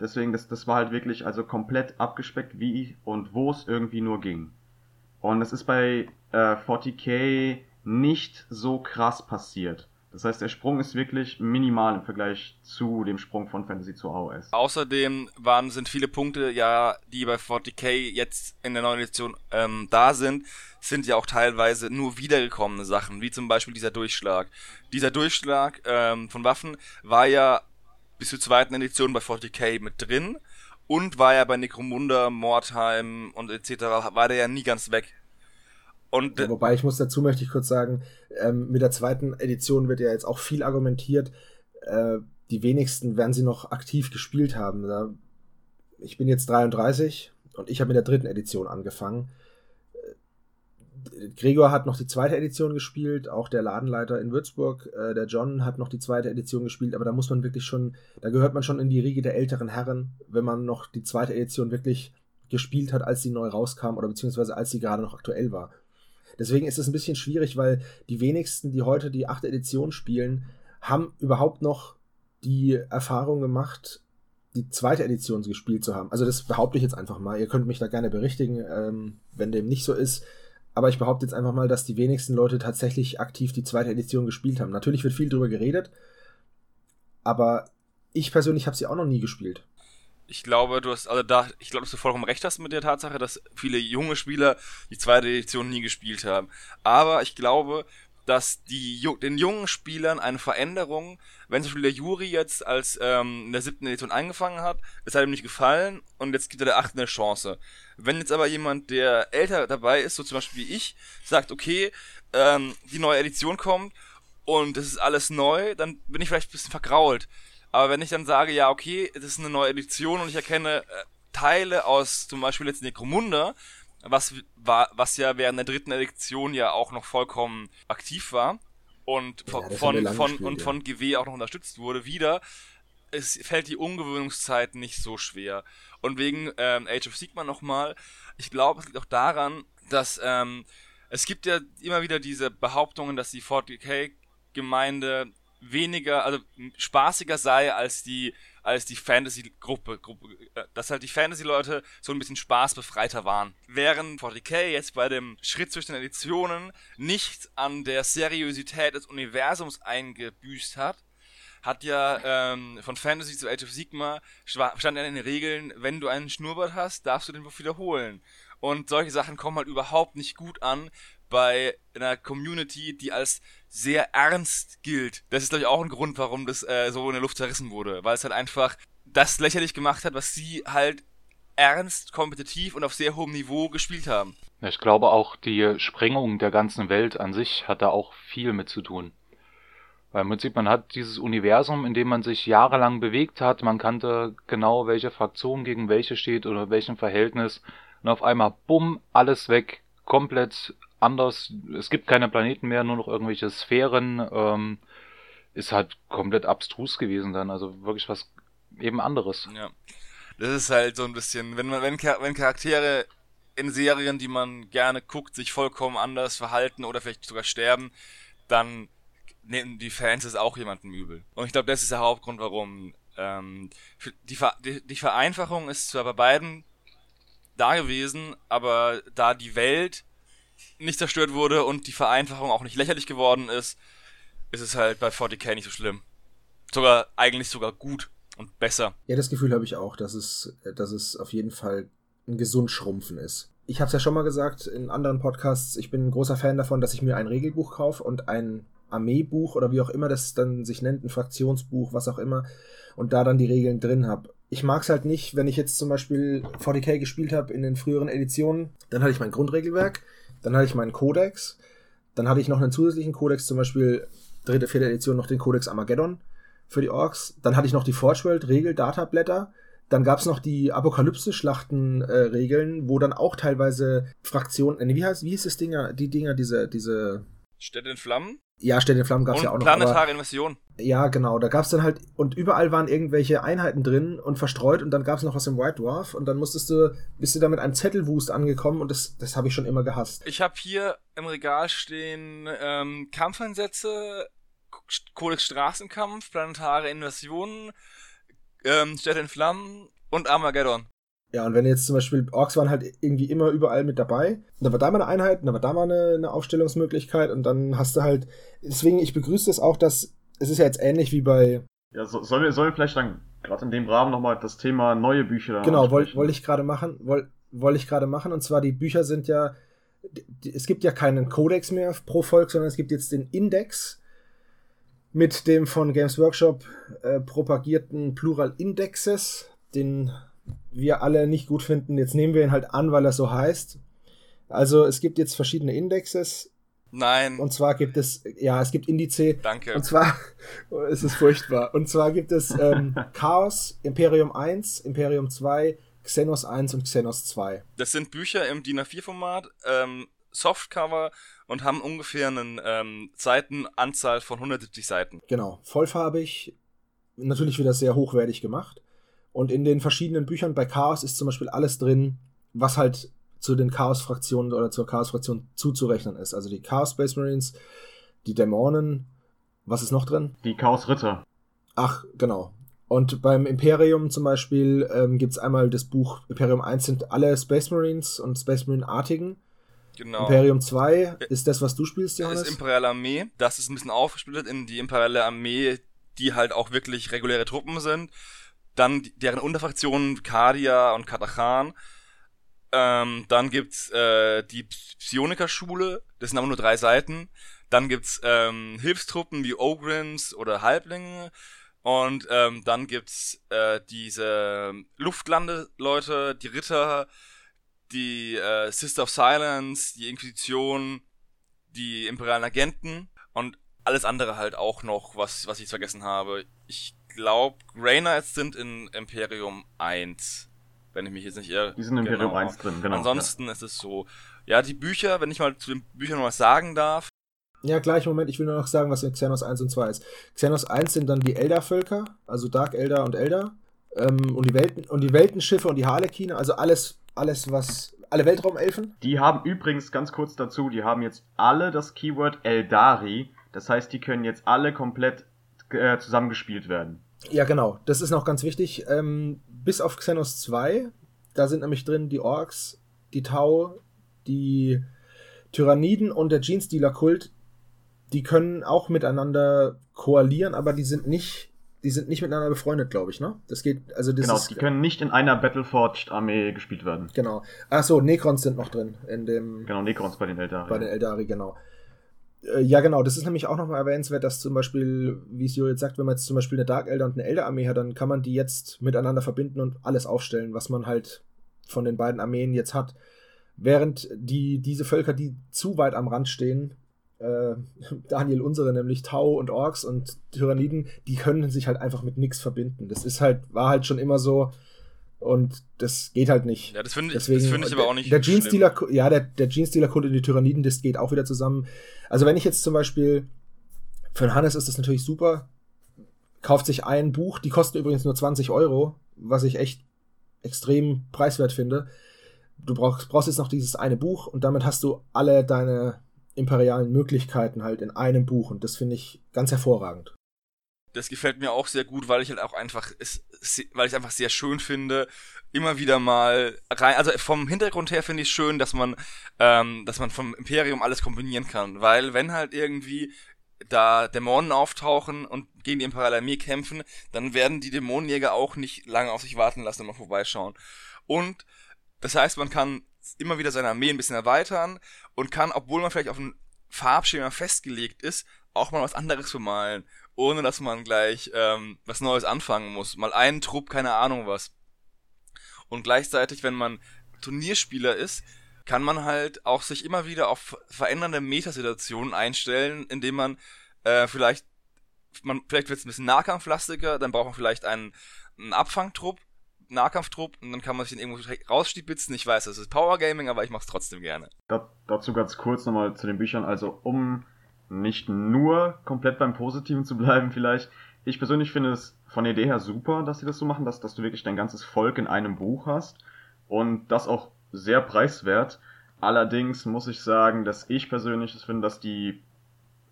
Deswegen, das, das war halt wirklich also komplett abgespeckt, wie und wo es irgendwie nur ging. Und es ist bei äh, 40k nicht so krass passiert. Das heißt, der Sprung ist wirklich minimal im Vergleich zu dem Sprung von Fantasy zu AOS. Außerdem waren, sind viele Punkte, ja, die bei 40k jetzt in der neuen Edition ähm, da sind, sind ja auch teilweise nur wiedergekommene Sachen, wie zum Beispiel dieser Durchschlag. Dieser Durchschlag ähm, von Waffen war ja bis zur zweiten Edition bei 40k mit drin und war ja bei Necromunda, Mordheim und etc. war der ja nie ganz weg. Und ja, wobei ich muss dazu möchte ich kurz sagen, ähm, mit der zweiten Edition wird ja jetzt auch viel argumentiert. Äh, die wenigsten werden sie noch aktiv gespielt haben. Ich bin jetzt 33 und ich habe mit der dritten Edition angefangen. Äh, Gregor hat noch die zweite Edition gespielt, auch der Ladenleiter in Würzburg, äh, der John hat noch die zweite Edition gespielt, aber da muss man wirklich schon, da gehört man schon in die Riege der älteren Herren, wenn man noch die zweite Edition wirklich gespielt hat, als sie neu rauskam oder beziehungsweise als sie gerade noch aktuell war. Deswegen ist es ein bisschen schwierig, weil die wenigsten, die heute die achte Edition spielen, haben überhaupt noch die Erfahrung gemacht, die zweite Edition gespielt zu haben. Also das behaupte ich jetzt einfach mal. Ihr könnt mich da gerne berichtigen, ähm, wenn dem nicht so ist. Aber ich behaupte jetzt einfach mal, dass die wenigsten Leute tatsächlich aktiv die zweite Edition gespielt haben. Natürlich wird viel darüber geredet, aber ich persönlich habe sie auch noch nie gespielt ich glaube, du hast, also da, ich glaube, dass du vollkommen recht hast mit der Tatsache, dass viele junge Spieler die zweite Edition nie gespielt haben. Aber ich glaube, dass die den jungen Spielern eine Veränderung, wenn zum Beispiel der Juri jetzt als ähm, in der siebten Edition angefangen hat, es hat ihm nicht gefallen und jetzt gibt er der achten eine Chance. Wenn jetzt aber jemand, der älter dabei ist, so zum Beispiel wie ich, sagt, okay, ähm, die neue Edition kommt und es ist alles neu, dann bin ich vielleicht ein bisschen vergrault. Aber wenn ich dann sage, ja, okay, es ist eine neue Edition und ich erkenne äh, Teile aus zum Beispiel jetzt Necromunda, was, war, was ja während der dritten Edition ja auch noch vollkommen aktiv war und von, ja, von, von, Spiel, und ja. von GW auch noch unterstützt wurde, wieder, es fällt die Ungewöhnungszeit nicht so schwer. Und wegen ähm, Age of Sigma nochmal, ich glaube, es liegt auch daran, dass ähm, es gibt ja immer wieder diese Behauptungen, dass die 40k-Gemeinde weniger, also spaßiger sei als die als die Fantasy-Gruppe, Gruppe, äh, dass halt die Fantasy-Leute so ein bisschen spaßbefreiter waren. Während 40k jetzt bei dem Schritt zwischen den Editionen nicht an der Seriosität des Universums eingebüßt hat, hat ja ähm, von Fantasy zu Age of Sigma stand ja in den Regeln, wenn du einen Schnurrbart hast, darfst du den Wurf wiederholen. Und solche Sachen kommen halt überhaupt nicht gut an bei einer Community, die als sehr ernst gilt. Das ist, glaube ich, auch ein Grund, warum das äh, so in der Luft zerrissen wurde. Weil es halt einfach das lächerlich gemacht hat, was sie halt ernst, kompetitiv und auf sehr hohem Niveau gespielt haben. Ich glaube auch, die Sprengung der ganzen Welt an sich hat da auch viel mit zu tun. Weil im Prinzip, man hat dieses Universum, in dem man sich jahrelang bewegt hat, man kannte genau, welche Fraktion gegen welche steht oder welchem Verhältnis. Und auf einmal, bumm, alles weg, komplett anders. Es gibt keine Planeten mehr, nur noch irgendwelche Sphären. Ähm, ist halt komplett abstrus gewesen dann. Also wirklich was eben anderes. Ja. Das ist halt so ein bisschen, wenn man, wenn, wenn Charaktere in Serien, die man gerne guckt, sich vollkommen anders verhalten oder vielleicht sogar sterben, dann nehmen die Fans es auch jemandem übel. Und ich glaube, das ist der Hauptgrund, warum ähm, die, die, die Vereinfachung ist zwar bei beiden da gewesen, aber da die Welt nicht zerstört wurde und die Vereinfachung auch nicht lächerlich geworden ist, ist es halt bei 40k nicht so schlimm. Sogar, eigentlich sogar gut und besser. Ja, das Gefühl habe ich auch, dass es, dass es auf jeden Fall ein gesund Schrumpfen ist. Ich habe es ja schon mal gesagt in anderen Podcasts, ich bin ein großer Fan davon, dass ich mir ein Regelbuch kaufe und ein Armeebuch oder wie auch immer das dann sich nennt, ein Fraktionsbuch, was auch immer, und da dann die Regeln drin habe. Ich mag es halt nicht, wenn ich jetzt zum Beispiel 40k gespielt habe in den früheren Editionen, dann hatte ich mein Grundregelwerk, dann hatte ich meinen Codex. Dann hatte ich noch einen zusätzlichen Codex, zum Beispiel dritte, vierte Edition noch den Codex Armageddon für die Orks. Dann hatte ich noch die Forge World Regel Datablätter. Dann gab's noch die Apokalypse-Schlachten-Regeln, äh, wo dann auch teilweise Fraktionen, äh, wie heißt, wie hieß das Dinger, die Dinger, diese, diese. Städte in Flammen? Ja, Stern in Flammen gab es ja auch noch. Planetare Invasion. Ja, genau. Da gab es dann halt, und überall waren irgendwelche Einheiten drin und verstreut und dann gab es noch was im White Dwarf und dann musstest du, bist du da mit einem Zettelwust angekommen und das, das habe ich schon immer gehasst. Ich habe hier im Regal stehen ähm, Kampfeinsätze, Kodex Straßenkampf, Planetare Invasion, ähm, Städte in Flammen und Armageddon. Ja, und wenn jetzt zum Beispiel Orks waren halt irgendwie immer überall mit dabei, und da war da mal eine Einheit, und da war da mal eine, eine Aufstellungsmöglichkeit und dann hast du halt, deswegen, ich begrüße es auch, dass, es ist ja jetzt ähnlich wie bei... Ja, so, sollen, wir, sollen wir vielleicht dann gerade in dem Rahmen nochmal das Thema neue Bücher Genau, wollte wollt ich gerade machen, wollte wollt ich gerade machen, und zwar die Bücher sind ja, die, es gibt ja keinen Codex mehr pro Volk, sondern es gibt jetzt den Index mit dem von Games Workshop äh, propagierten Plural Indexes, den wir alle nicht gut finden. Jetzt nehmen wir ihn halt an, weil er so heißt. Also es gibt jetzt verschiedene Indexes. Nein. Und zwar gibt es, ja, es gibt Indice. Danke. Und zwar, es ist furchtbar. Und zwar gibt es ähm, Chaos, Imperium 1, Imperium 2, Xenos 1 und Xenos 2. Das sind Bücher im DIN A4-Format, ähm, Softcover und haben ungefähr eine ähm, Seitenanzahl von 170 Seiten. Genau, vollfarbig, natürlich wieder sehr hochwertig gemacht. Und in den verschiedenen Büchern bei Chaos ist zum Beispiel alles drin, was halt zu den Chaos-Fraktionen oder zur Chaos-Fraktion zuzurechnen ist. Also die Chaos Space Marines, die Dämonen, was ist noch drin? Die Chaos-Ritter. Ach, genau. Und beim Imperium zum Beispiel ähm, gibt es einmal das Buch Imperium 1 sind alle Space Marines und Space Marine-artigen. Genau. Imperium 2 ist das, was du spielst, Johannes? Das ist Imperiale Armee. Das ist ein bisschen aufgesplittet in die Imperiale Armee, die halt auch wirklich reguläre Truppen sind. Dann deren Unterfraktionen Kadia und Katachan. Ähm, dann gibt's äh, die Psioniker-Schule, das sind aber nur drei Seiten. Dann gibt's ähm, Hilfstruppen wie Ogrims oder Halblinge. Und ähm, dann gibt's äh, diese Luftlandeleute, die Ritter, die äh, Sister of Silence, die Inquisition, die imperialen Agenten und alles andere halt auch noch, was, was ich vergessen habe. Ich glaube, Grey Knights sind in Imperium 1. Wenn ich mich jetzt nicht irre. Die sind in genau. Imperium 1 drin, genau. Ansonsten ja. ist es so. Ja, die Bücher, wenn ich mal zu den Büchern noch was sagen darf. Ja, gleich, Moment, ich will nur noch sagen, was in Xenos 1 und 2 ist. Xenos 1 sind dann die Elder-Völker, also Dark Elder und Elder. Ähm, und, die Welten, und die Weltenschiffe und die Harlekine, also alles, alles, was. Alle Weltraumelfen? Die haben übrigens, ganz kurz dazu, die haben jetzt alle das Keyword Eldari. Das heißt, die können jetzt alle komplett äh, zusammengespielt werden. Ja, genau. Das ist noch ganz wichtig. Ähm, bis auf Xenos 2, da sind nämlich drin die Orks, die Tau, die Tyranniden und der Genestealer-Kult. Die können auch miteinander koalieren, aber die sind nicht, die sind nicht miteinander befreundet, glaube ich, ne? Das geht, also das Genau, ist, die können nicht in einer Battleforged-Armee gespielt werden. Genau. Achso, Necrons sind noch drin in dem. Genau, Necrons bei den Eldari. Bei den Eldari, genau. Äh, ja, genau, das ist nämlich auch nochmal erwähnenswert, dass zum Beispiel, wie es Jo jetzt sagt, wenn man jetzt zum Beispiel eine Dark Elder und eine Elder Armee hat, dann kann man die jetzt miteinander verbinden und alles aufstellen, was man halt von den beiden Armeen jetzt hat. Während die, diese Völker, die zu weit am Rand stehen, äh, Daniel unsere, nämlich Tau und Orks und Tyranniden, die können sich halt einfach mit nichts verbinden. Das ist halt, war halt schon immer so, und das geht halt nicht. Ja, das finde ich, find ich aber auch nicht Der Genestealer, ja, der, der Genestealer-Kult und die Tyranniden, das geht auch wieder zusammen. Also wenn ich jetzt zum Beispiel, für Hannes ist das natürlich super, kauft sich ein Buch, die kosten übrigens nur 20 Euro, was ich echt extrem preiswert finde. Du brauchst, brauchst jetzt noch dieses eine Buch und damit hast du alle deine imperialen Möglichkeiten halt in einem Buch und das finde ich ganz hervorragend. Das gefällt mir auch sehr gut, weil ich halt auch einfach, es, weil ich einfach sehr schön finde, immer wieder mal rein, also vom Hintergrund her finde ich schön, dass man, ähm, dass man vom Imperium alles kombinieren kann, weil wenn halt irgendwie da Dämonen auftauchen und gegen die Imperiale Armee kämpfen, dann werden die Dämonenjäger auch nicht lange auf sich warten lassen und mal vorbeischauen. Und das heißt, man kann immer wieder seine Armee ein bisschen erweitern und kann, obwohl man vielleicht auf ein Farbschema festgelegt ist, auch mal was anderes bemalen ohne dass man gleich ähm, was Neues anfangen muss. Mal einen Trupp, keine Ahnung was. Und gleichzeitig, wenn man Turnierspieler ist, kann man halt auch sich immer wieder auf verändernde Metasituationen einstellen, indem man äh, vielleicht, man, vielleicht wird es ein bisschen nahkampflastiger, dann braucht man vielleicht einen, einen Abfangtrupp, Nahkampftrupp und dann kann man sich den irgendwo rausstibitzen. Ich weiß, das ist Power Gaming, aber ich mach's trotzdem gerne. Da, dazu ganz kurz nochmal zu den Büchern. Also um nicht nur komplett beim Positiven zu bleiben vielleicht. Ich persönlich finde es von der Idee her super, dass sie das so machen, dass, dass du wirklich dein ganzes Volk in einem Buch hast und das auch sehr preiswert. Allerdings muss ich sagen, dass ich persönlich finde, dass die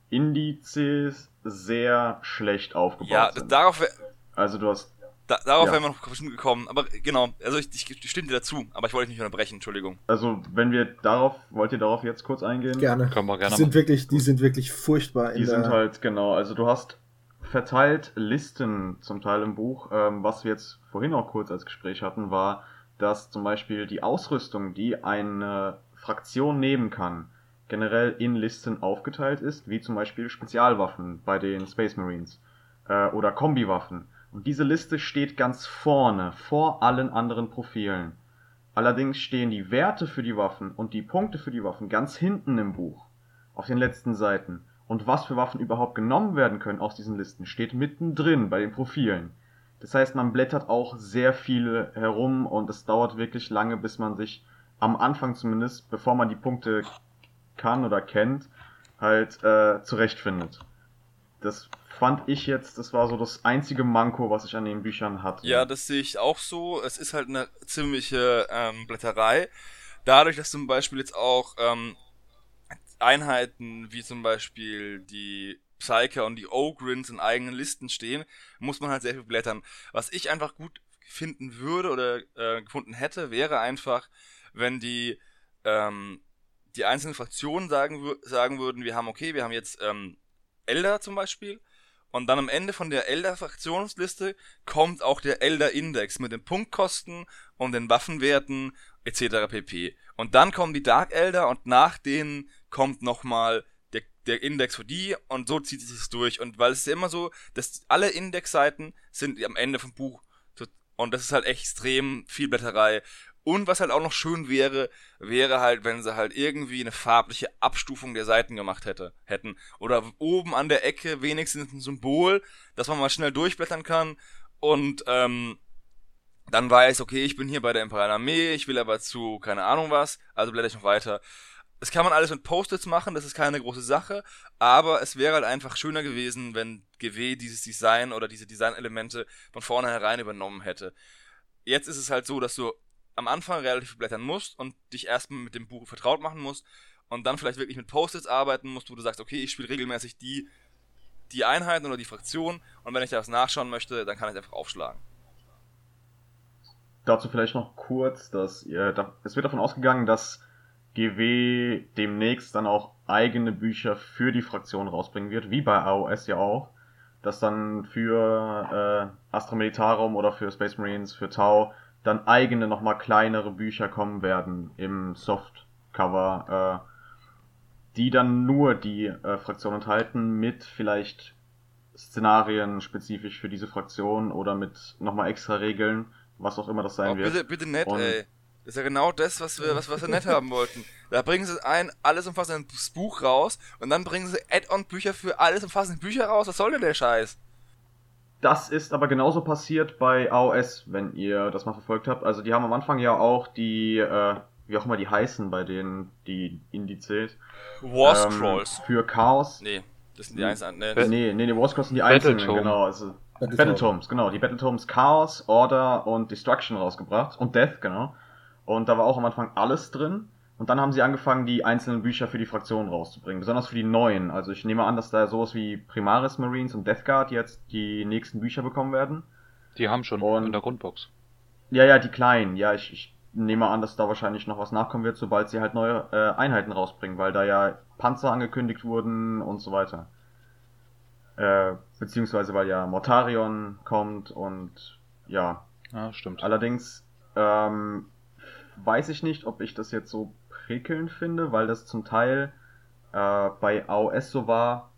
Indizes sehr schlecht aufgebaut Ja, sind. darauf, Also du hast da, darauf Ja. wären wir noch bestimmt gekommen. Aber genau, also ich, ich, ich stimme dir dazu, aber ich wollte dich nicht unterbrechen, Entschuldigung. Also, wenn wir darauf, wollt ihr darauf jetzt kurz eingehen? Gerne. Können wir gerne Die sind wirklich, die sind wirklich furchtbar in Die sind halt, genau, also du hast verteilt Listen zum Teil im Buch. Ähm, was wir jetzt vorhin auch kurz als Gespräch hatten, war, dass zum Beispiel die Ausrüstung, die eine Fraktion nehmen kann, generell in Listen aufgeteilt ist, wie zum Beispiel Spezialwaffen bei den Space Marines äh, oder Kombiwaffen. Und diese Liste steht ganz vorne, vor allen anderen Profilen. Allerdings stehen die Werte für die Waffen und die Punkte für die Waffen ganz hinten im Buch, auf den letzten Seiten. Und was für Waffen überhaupt genommen werden können aus diesen Listen, steht mittendrin bei den Profilen. Das heißt, man blättert auch sehr viel herum und es dauert wirklich lange, bis man sich am Anfang zumindest, bevor man die Punkte kann oder kennt, halt äh, zurechtfindet. Das fand ich jetzt, das war so das einzige Manko, was ich an den Büchern hatte. Ja, das sehe ich auch so. Es ist halt eine ziemliche ähm, Blätterei. Dadurch, dass zum Beispiel jetzt auch ähm, Einheiten wie zum Beispiel die Psyker und die Ogrins in eigenen Listen stehen, muss man halt sehr viel blättern. Was ich einfach gut finden würde oder äh, gefunden hätte, wäre einfach, wenn die ähm, die einzelnen Fraktionen sagen, sagen würden, wir haben okay, wir haben jetzt ähm, Elder zum Beispiel und dann am Ende von der Elder-Fraktionsliste kommt auch der Elder-Index mit den Punktkosten und den Waffenwerten etc. pp. Und dann kommen die Dark Elder und nach denen kommt nochmal der, der Index für die und so zieht sich das durch. Und weil es ist ja immer so, dass alle Indexseiten sind am Ende vom Buch. Und das ist halt extrem viel Blätterei. Und was halt auch noch schön wäre, wäre halt, wenn sie halt irgendwie eine farbliche Abstufung der Seiten gemacht hätte, hätten. Oder oben an der Ecke wenigstens ein Symbol, dass man mal schnell durchblättern kann und ähm, dann weiß, okay, ich bin hier bei der Imperialen Armee, ich will aber zu keine Ahnung was, also blätter ich noch weiter. Das kann man alles mit Post-its machen, das ist keine große Sache, aber es wäre halt einfach schöner gewesen, wenn GW dieses Design oder diese Designelemente von vornherein übernommen hätte. Jetzt ist es halt so, dass du am Anfang relativ viel blättern musst und dich erstmal mit dem Buch vertraut machen musst und dann vielleicht wirklich mit Post-its arbeiten musst, wo du sagst, okay, ich spiele regelmäßig die, die Einheiten oder die Fraktion und wenn ich da was nachschauen möchte, dann kann ich einfach aufschlagen. Dazu vielleicht noch kurz, dass ihr, da, es wird davon ausgegangen, dass GW demnächst dann auch eigene Bücher für die Fraktion rausbringen wird, wie bei AOS ja auch. Dass dann für äh, Astra Militarum oder für Space Marines, für Tau, dann eigene nochmal kleinere Bücher kommen werden im Softcover, äh, die dann nur die äh, Fraktion enthalten mit vielleicht Szenarien spezifisch für diese Fraktion oder mit nochmal extra Regeln, was auch immer das sein Oh, wird. bitte, bitte nett, Und- ey. Das ist ja genau das, was wir, was, was wir nett haben wollten. Da bringen sie ein alles umfassendes Buch raus und dann bringen sie Add-on-Bücher für alles umfassende Bücher raus. Was soll denn der Scheiß? Das ist aber genauso passiert bei AOS, wenn ihr das mal verfolgt habt. Also die haben am Anfang ja auch die, äh, wie auch immer die heißen bei denen, die Indizes. War ähm, Scrolls. Für Chaos. Nee, das sind die einzelnen. Nee, Nee, das, nee, nee, War Scrolls sind die einzelnen, Battletome. genau. Also Battletome. Battletomes, genau. Die Battletomes Chaos, Order und Destruction rausgebracht. Und Death, genau. Und da war auch am Anfang alles drin. Und dann haben sie angefangen, die einzelnen Bücher für die Fraktionen rauszubringen. Besonders für die neuen. Also ich nehme an, dass da sowas wie Primaris Marines und Death Guard jetzt die nächsten Bücher bekommen werden. Die haben schon Und- in der Grundbox. Ja, ja, die kleinen. Ja, ich, ich nehme an, dass da wahrscheinlich noch was nachkommen wird, sobald sie halt neue äh, Einheiten rausbringen, weil da ja Panzer angekündigt wurden und so weiter. Äh, beziehungsweise weil ja Mortarion kommt und ja. Ja, stimmt. Allerdings ähm, weiß ich nicht, ob ich das jetzt so prickelnd finde, weil das zum Teil äh, bei AOS so war,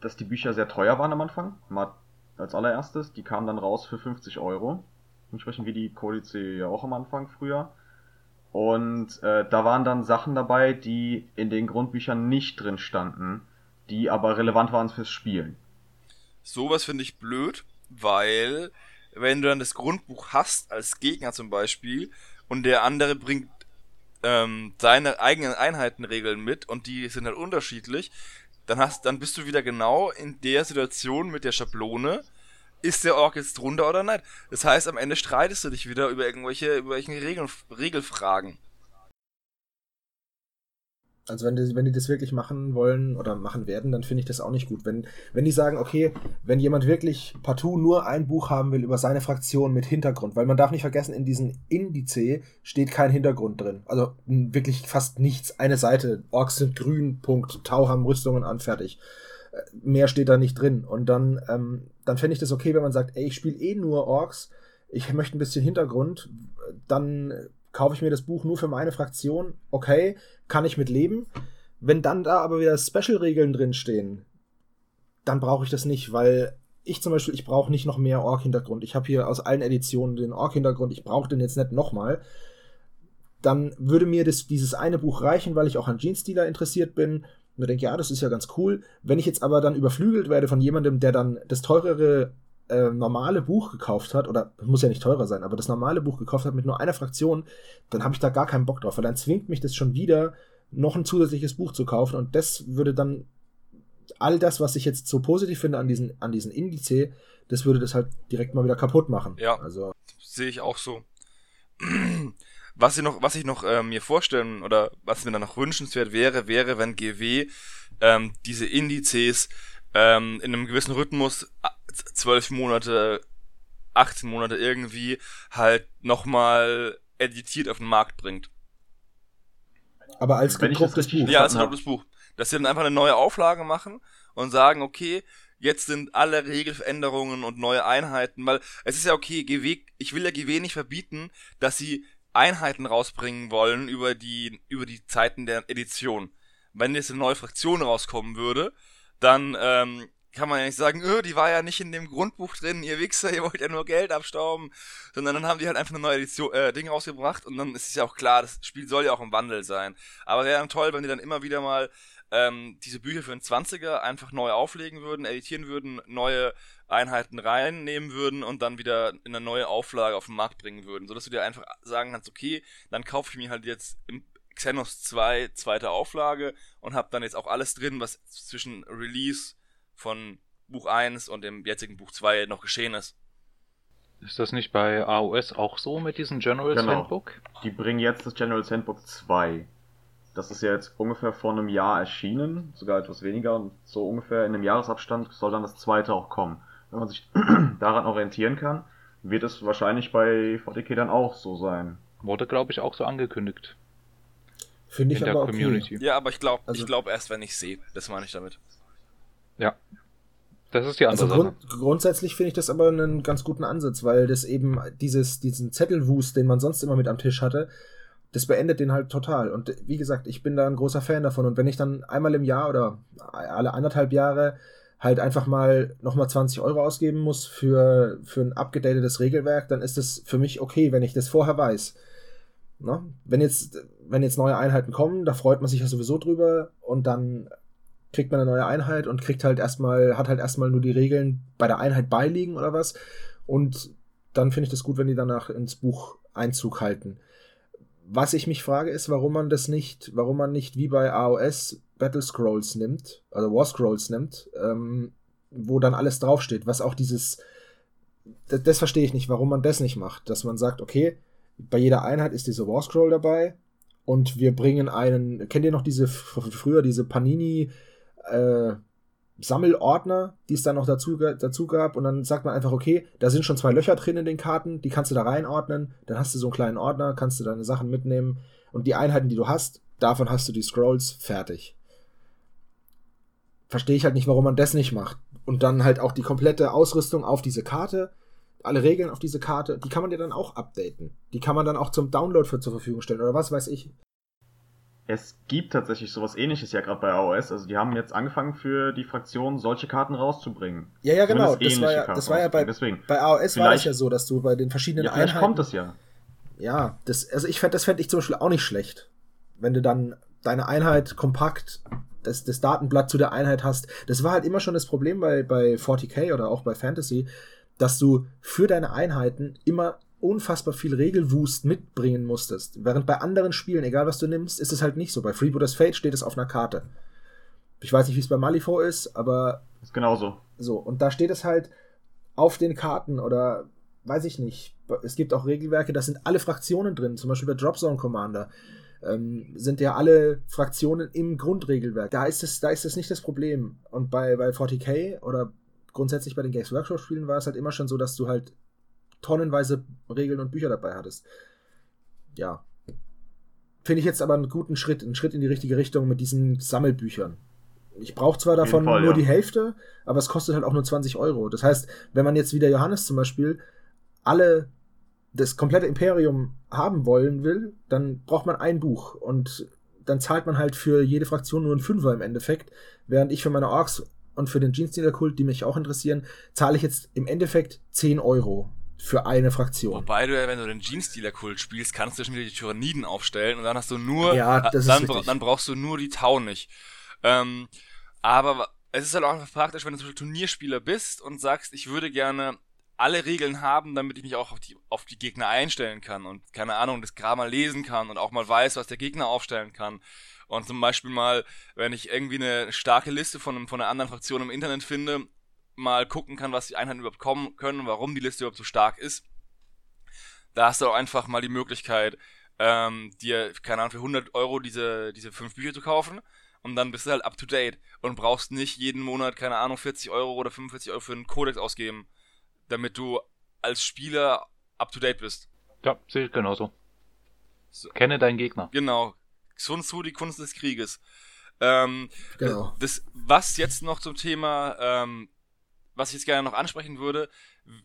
dass die Bücher sehr teuer waren am Anfang. Mal als allererstes. Die kamen dann raus für 50 Euro. Entsprechend wie die Kodice ja auch am Anfang früher. Und äh, da waren dann Sachen dabei, die in den Grundbüchern nicht drin standen, die aber relevant waren fürs Spielen. sowas finde ich blöd, weil wenn du dann das Grundbuch hast, als Gegner zum Beispiel, und der andere bringt ähm, seine eigenen Einheitenregeln mit und die sind halt unterschiedlich, dann hast, dann bist du wieder genau in der Situation mit der Schablone. Ist der Ork jetzt drunter oder nicht? Das heißt, am Ende streitest du dich wieder über irgendwelche, über irgendwelche Regeln, Regelfragen. Also wenn die, wenn die das wirklich machen wollen oder machen werden, dann finde ich das auch nicht gut. Wenn, wenn die sagen, okay, wenn jemand wirklich partout nur ein Buch haben will über seine Fraktion mit Hintergrund, weil man darf nicht vergessen, in diesen Indice steht kein Hintergrund drin. Also wirklich fast nichts. Eine Seite, Orks sind grün, Punkt, Tau haben Rüstungen an, fertig. Äh, mehr steht da nicht drin. Und dann, ähm, dann fände ich das okay, wenn man sagt, ey, ich spiele eh nur Orks, ich möchte ein bisschen Hintergrund, dann kaufe ich mir das Buch nur für meine Fraktion, okay, kann ich mit leben. Wenn dann da aber wieder Special-Regeln drinstehen, dann brauche ich das nicht, weil ich zum Beispiel, ich brauche nicht noch mehr Ork-Hintergrund. Ich habe hier aus allen Editionen den Ork-Hintergrund, ich brauche den jetzt nicht nochmal. Dann würde mir das, dieses eine Buch reichen, weil ich auch an Jeans-Dealer interessiert bin. Und denke, ja, das ist ja ganz cool. Wenn ich jetzt aber dann überflügelt werde von jemandem, der dann das teurere äh, normale Buch gekauft hat, oder muss ja nicht teurer sein, aber das normale Buch gekauft hat mit nur einer Fraktion, dann habe ich da gar keinen Bock drauf, weil dann zwingt mich das schon wieder, noch ein zusätzliches Buch zu kaufen und das würde dann all das, was ich jetzt so positiv finde an diesen, an diesen Indice, das würde das halt direkt mal wieder kaputt machen. Ja. Also. Sehe ich auch so. Was ich noch, was ich noch äh, mir vorstellen oder was mir dann noch wünschenswert wäre, wäre, wenn GW ähm, diese Indizes ähm, in einem gewissen Rhythmus zwölf Monate, 18 Monate irgendwie halt nochmal editiert auf den Markt bringt. Aber als gedrucktes Buch. Ja, als gedrucktes Buch. Dass sie dann einfach eine neue Auflage machen und sagen, okay, jetzt sind alle Regelveränderungen und neue Einheiten, weil es ist ja okay, GW, ich will ja GW nicht verbieten, dass sie Einheiten rausbringen wollen über die, über die Zeiten der Edition. Wenn jetzt eine neue Fraktion rauskommen würde, dann ähm, kann man ja nicht sagen, öh, die war ja nicht in dem Grundbuch drin, ihr Wichser, ihr wollt ja nur Geld abstauben, sondern dann haben die halt einfach eine neue Edition, äh, Ding rausgebracht und dann ist es ja auch klar, das Spiel soll ja auch im Wandel sein. Aber wäre dann toll, wenn die dann immer wieder mal ähm, diese Bücher für den 20er einfach neu auflegen würden, editieren würden, neue Einheiten reinnehmen würden und dann wieder in eine neue Auflage auf den Markt bringen würden, sodass du dir einfach sagen kannst, okay, dann kaufe ich mir halt jetzt im Xenos 2 zweite Auflage und habe dann jetzt auch alles drin, was zwischen Release von Buch 1 und dem jetzigen Buch 2 noch geschehen ist. Ist das nicht bei AOS auch so mit diesem General's genau. Handbook? Die bringen jetzt das General's Handbook 2. Das ist ja jetzt ungefähr vor einem Jahr erschienen, sogar etwas weniger, und so ungefähr in einem Jahresabstand soll dann das zweite auch kommen. Wenn man sich daran orientieren kann, wird es wahrscheinlich bei 40k dann auch so sein. Wurde, glaube ich, auch so angekündigt. Finde ich in aber der Community. Okay. Ja, aber ich glaube also, ich glaub erst, wenn ich sehe. Das meine ich damit. Ja. Das ist die andere also grund Grundsätzlich finde ich das aber einen ganz guten Ansatz, weil das eben dieses, diesen Zettelwust, den man sonst immer mit am Tisch hatte, das beendet den halt total. Und wie gesagt, ich bin da ein großer Fan davon. Und wenn ich dann einmal im Jahr oder alle anderthalb Jahre halt einfach mal nochmal 20 Euro ausgeben muss für, für ein abgedatetes Regelwerk, dann ist das für mich okay, wenn ich das vorher weiß. Ne? Wenn, jetzt, wenn jetzt neue Einheiten kommen, da freut man sich ja sowieso drüber und dann kriegt man eine neue Einheit und kriegt halt erstmal, hat halt erstmal nur die Regeln bei der Einheit beiliegen oder was. Und dann finde ich das gut, wenn die danach ins Buch Einzug halten. Was ich mich frage, ist, warum man das nicht, warum man nicht wie bei AOS Battle Scrolls nimmt, also War Scrolls nimmt, ähm, wo dann alles draufsteht, was auch dieses, das, das verstehe ich nicht, warum man das nicht macht, dass man sagt, okay, bei jeder Einheit ist diese War Scroll dabei und wir bringen einen, kennt ihr noch diese, früher diese Panini, äh, Sammelordner, die es dann noch dazu, dazu gab. Und dann sagt man einfach, okay, da sind schon zwei Löcher drin in den Karten, die kannst du da reinordnen. Dann hast du so einen kleinen Ordner, kannst du deine Sachen mitnehmen. Und die Einheiten, die du hast, davon hast du die Scrolls fertig. Verstehe ich halt nicht, warum man das nicht macht. Und dann halt auch die komplette Ausrüstung auf diese Karte, alle Regeln auf diese Karte, die kann man dir dann auch updaten. Die kann man dann auch zum Download für zur Verfügung stellen oder was weiß ich. Es gibt tatsächlich sowas ähnliches ja gerade bei AOS. Also die haben jetzt angefangen für die Fraktion solche Karten rauszubringen. Ja, ja, genau. Das war ja, das war ja bei, Deswegen, bei AOS war es ja so, dass du bei den verschiedenen ja, vielleicht Einheiten. kommt das ja. Ja, das, also ich fände, das fände ich zum Beispiel auch nicht schlecht. Wenn du dann deine Einheit kompakt, das, das Datenblatt zu der Einheit hast. Das war halt immer schon das Problem bei, bei 40k oder auch bei Fantasy, dass du für deine Einheiten immer unfassbar viel Regelwust mitbringen musstest. Während bei anderen Spielen, egal was du nimmst, ist es halt nicht so. Bei Freebooters Fate steht es auf einer Karte. Ich weiß nicht, wie es bei Malifaux ist, aber. Ist genauso. So, und da steht es halt auf den Karten oder weiß ich nicht. Es gibt auch Regelwerke, da sind alle Fraktionen drin, zum Beispiel bei Dropzone Commander. Ähm, sind ja alle Fraktionen im Grundregelwerk. Da ist es, da ist es nicht das Problem. Und bei, bei 40k oder grundsätzlich bei den Games Workshop Spielen war es halt immer schon so, dass du halt tonnenweise Regeln und Bücher dabei hattest. Ja. Finde ich jetzt aber einen guten Schritt, einen Schritt in die richtige Richtung mit diesen Sammelbüchern. Ich brauche zwar davon Fall, nur ja. die Hälfte, aber es kostet halt auch nur 20 Euro. Das heißt, wenn man jetzt wieder Johannes zum Beispiel alle das komplette Imperium haben wollen will, dann braucht man ein Buch und dann zahlt man halt für jede Fraktion nur einen Fünfer im Endeffekt, während ich für meine Orks und für den Jeansdealer-Kult, die mich auch interessieren, zahle ich jetzt im Endeffekt 10 Euro für eine Fraktion. Wobei du ja, wenn du den Jeans-Dealer-Kult spielst, kannst du schon wieder die Tyranniden aufstellen und dann hast du nur, ja, das dann, ist dann brauchst du nur die Tau nicht. Ähm, aber es ist halt auch einfach praktisch, wenn du zum Beispiel Turnierspieler bist und sagst, ich würde gerne alle Regeln haben, damit ich mich auch auf die, auf die Gegner einstellen kann und keine Ahnung, das gerade mal lesen kann und auch mal weiß, was der Gegner aufstellen kann. Und zum Beispiel mal, wenn ich irgendwie eine starke Liste von, von einer anderen Fraktion im Internet finde, mal gucken kann, was die Einheiten überhaupt kommen können und warum die Liste überhaupt so stark ist. Da hast du auch einfach mal die Möglichkeit, ähm, dir, keine Ahnung, für 100 Euro diese, diese fünf Bücher zu kaufen und dann bist du halt up to date und brauchst nicht jeden Monat, keine Ahnung, 40 Euro oder 45 Euro für einen Codex ausgeben, damit du als Spieler up to date bist. Ja, sehe ich genauso. So. Kenne deinen Gegner. Genau. Sun Tzu, die Kunst des Krieges. Ähm, genau. Das, was jetzt noch zum Thema, ähm, was ich jetzt gerne noch ansprechen würde,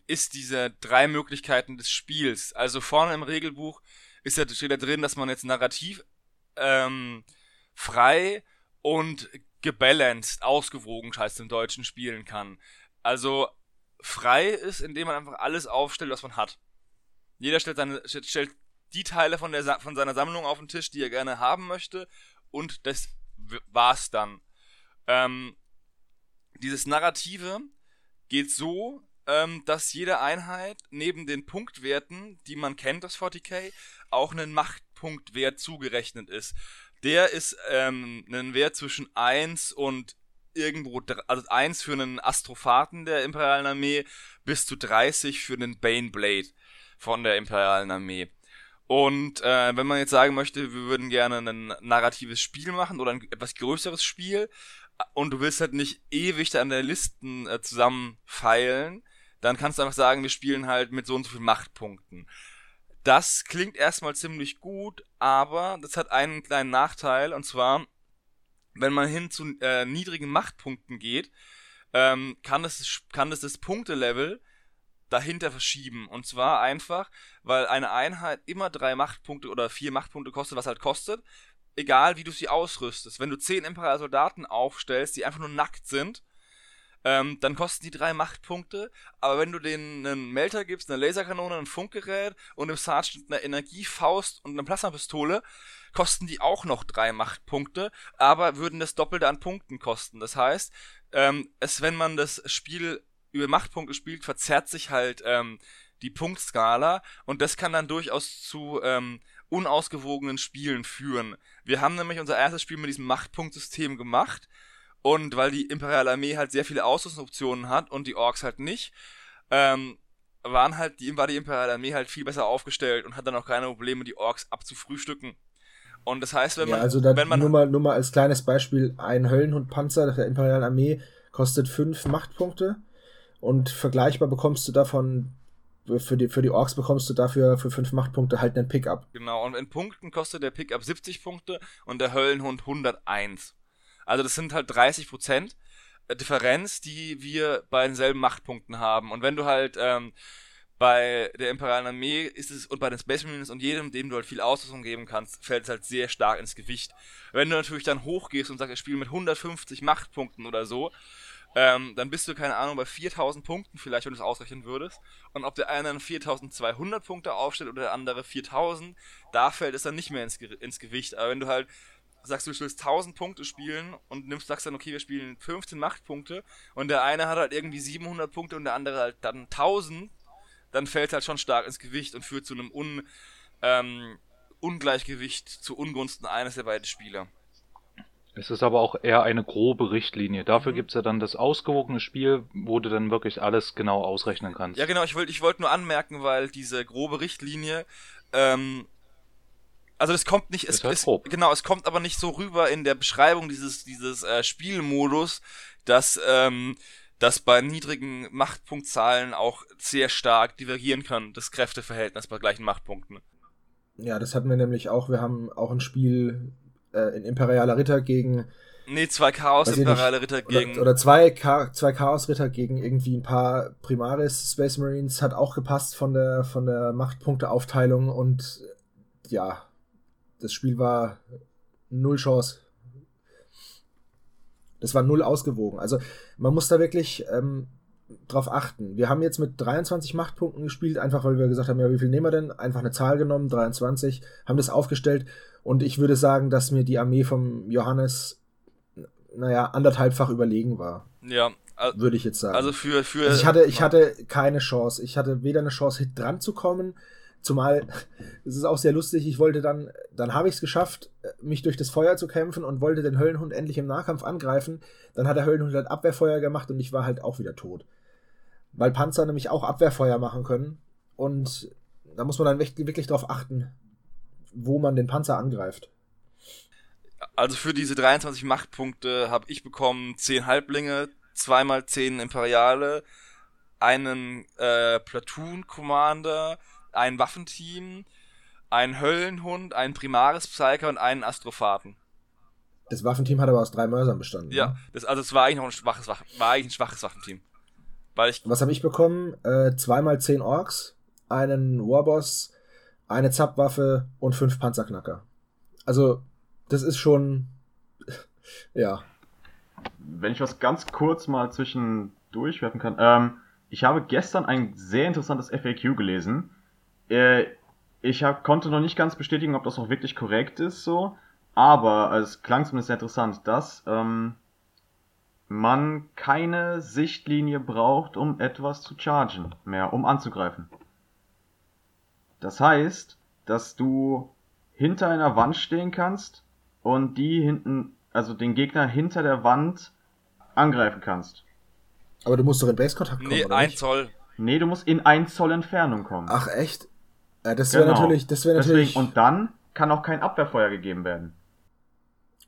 ist diese drei Möglichkeiten des Spiels. Also vorne im Regelbuch ist ja, steht da drin, dass man jetzt narrativ ähm, frei und gebalanced, ausgewogen, heißt im Deutschen, spielen kann. Also frei ist, indem man einfach alles aufstellt, was man hat. Jeder stellt, seine, stellt die Teile von, der, von seiner Sammlung auf den Tisch, die er gerne haben möchte, und das war's dann. Ähm, dieses Narrative geht so, ähm, dass jede Einheit neben den Punktwerten, die man kennt aus 40k, auch einen Machtpunktwert zugerechnet ist. Der ist ähm, ein Wert zwischen 1 und irgendwo, also 1 für einen Astrophaten der Imperialen Armee bis zu 30 für einen Baneblade von der Imperialen Armee. Und äh, wenn man jetzt sagen möchte, wir würden gerne ein narratives Spiel machen oder ein etwas größeres Spiel und du willst halt nicht ewig an der Listen äh, zusammenfeilen, dann kannst du einfach sagen, wir spielen halt mit so und so vielen Machtpunkten. Das klingt erstmal ziemlich gut, aber das hat einen kleinen Nachteil, und zwar, wenn man hin zu äh, niedrigen Machtpunkten geht, ähm, kann, es, kann es das Punktelevel dahinter verschieben. Und zwar einfach, weil eine Einheit immer drei Machtpunkte oder vier Machtpunkte kostet, was halt kostet, egal wie du sie ausrüstest. Wenn du zehn Imperial Soldaten aufstellst, die einfach nur nackt sind, ähm, dann kosten die drei Machtpunkte. Aber wenn du denen einen Melter gibst, eine Laserkanone, ein Funkgerät und im Sergeant eine Energiefaust und eine Plasmapistole, kosten die auch noch drei Machtpunkte, aber würden das Doppelte an Punkten kosten. Das heißt, ähm, es, wenn man das Spiel über Machtpunkte spielt, verzerrt sich halt ähm, die Punktskala und das kann dann durchaus zu ähm, unausgewogenen Spielen führen. Wir haben nämlich unser erstes Spiel mit diesem Machtpunktsystem gemacht und weil die Imperiale Armee halt sehr viele Ausrüstungsoptionen hat und die Orks halt nicht, ähm, waren halt die, war die Imperiale Armee halt viel besser aufgestellt und hat dann auch keine Probleme, die Orks abzufrühstücken. Und das heißt, wenn man. Ja, also da, wenn man nur, mal, nur mal als kleines Beispiel: ein Höllenhundpanzer der Imperialen Armee kostet fünf Machtpunkte und vergleichbar bekommst du davon. Für die, für die Orks bekommst du dafür für fünf Machtpunkte halt einen Pickup. Genau, und in Punkten kostet der Pickup 70 Punkte und der Höllenhund 101. Also das sind halt 30 Prozent äh, Differenz, die wir bei denselben Machtpunkten haben. Und wenn du halt ähm, bei der Imperialen Armee ist es und bei den Space Marines und jedem, dem du halt viel Ausrüstung geben kannst, fällt es halt sehr stark ins Gewicht. Wenn du natürlich dann hochgehst und sagst, ich spiele mit 150 Machtpunkten oder so, ähm, dann bist du, keine Ahnung, bei 4000 Punkten vielleicht, wenn du es ausrechnen würdest. Und ob der eine dann 4200 Punkte aufstellt oder der andere 4000, da fällt es dann nicht mehr ins, Ge ins Gewicht. Aber wenn du halt sagst du, willst 1000 Punkte spielen und nimmst, sagst dann, okay, wir spielen 15 Machtpunkte und der eine hat halt irgendwie 700 Punkte und der andere halt dann 1000, dann fällt halt schon stark ins Gewicht und führt zu einem Un, ähm, Ungleichgewicht zu Ungunsten eines der beiden Spieler. Es ist aber auch eher eine grobe Richtlinie. Dafür Mhm. gibt's ja dann das ausgewogene Spiel, wo du dann wirklich alles genau ausrechnen kannst. Ja, genau, ich wollte ich wollte nur anmerken, weil diese grobe Richtlinie, ähm, also das kommt nicht, es, Ist halt es, grob. genau, es kommt aber nicht so rüber in der Beschreibung dieses, dieses äh, Spielmodus, dass, ähm, dass bei niedrigen Machtpunktzahlen auch sehr stark divergieren kann, das Kräfteverhältnis bei gleichen Machtpunkten. Ja, das hatten wir nämlich auch. Wir haben auch ein Spiel äh, in Imperialer Ritter gegen Nee, zwei Chaos Weiß ich Imperiale Ritter gegen. oder, oder zwei, Cha zwei Chaos-Ritter gegen irgendwie ein paar Primaris Space Marines hat auch gepasst von der von der Machtpunkteaufteilung und äh, ja, das Spiel war null Chance. Das war null ausgewogen. Also man muss da wirklich ähm, drauf achten. Wir haben jetzt mit 23 Machtpunkten gespielt, einfach weil wir gesagt haben, ja, wie viel nehmen wir denn? Einfach eine Zahl genommen, 23, haben das aufgestellt und ich würde sagen, dass mir die Armee vom Johannes, naja, anderthalbfach überlegen war, ja, al- würde ich jetzt sagen. also für, für. Also ich hatte, ich hatte keine Chance. Ich hatte weder eine Chance, hit dran zu kommen, zumal, es ist auch sehr lustig, ich wollte dann, dann habe ich es geschafft, mich durch das Feuer zu kämpfen und wollte den Höllenhund endlich im Nahkampf angreifen. Dann hat der Höllenhund halt Abwehrfeuer gemacht und ich war halt auch wieder tot. Weil Panzer nämlich auch Abwehrfeuer machen können. Und da muss man dann wirklich, drauf achten, wo man den Panzer angreift. Also für diese 23 Machtpunkte habe ich bekommen 10 Halblinge, zweimal 10 Imperiale, einen äh, Platoon Commander, ein Waffenteam, einen Höllenhund, einen Primaris Psyker und einen Astrophaten. Das Waffenteam hat aber aus drei Mörsern bestanden. Ja, ne? das, also es war eigentlich noch ein schwaches war eigentlich ein schwaches Waffenteam. Weil ich, Was habe ich bekommen? Äh, zweimal zehn Orks, einen Warboss, eine Zapwaffe und fünf Panzerknacker. Also, das ist schon. Ja. Wenn ich was ganz kurz mal zwischendurch werfen kann. Ähm, ich habe gestern ein sehr interessantes FAQ gelesen. Äh, ich hab, konnte noch nicht ganz bestätigen, ob das auch wirklich korrekt ist, so. Aber also es klang zumindest sehr interessant, dass ähm, man keine Sichtlinie braucht, um etwas zu chargen, mehr, um anzugreifen. Das heißt, dass du hinter einer Wand stehen kannst und die hinten, also den Gegner hinter der Wand angreifen kannst. Aber du musst doch in Base-Kontakt kommen, nee, oder ein nicht? Zoll. Nee, du musst in ein Zoll Entfernung kommen. Ach, echt? Äh, das wäre Genau. natürlich, das wäre Deswegen, natürlich, und dann kann auch kein Abwehrfeuer gegeben werden.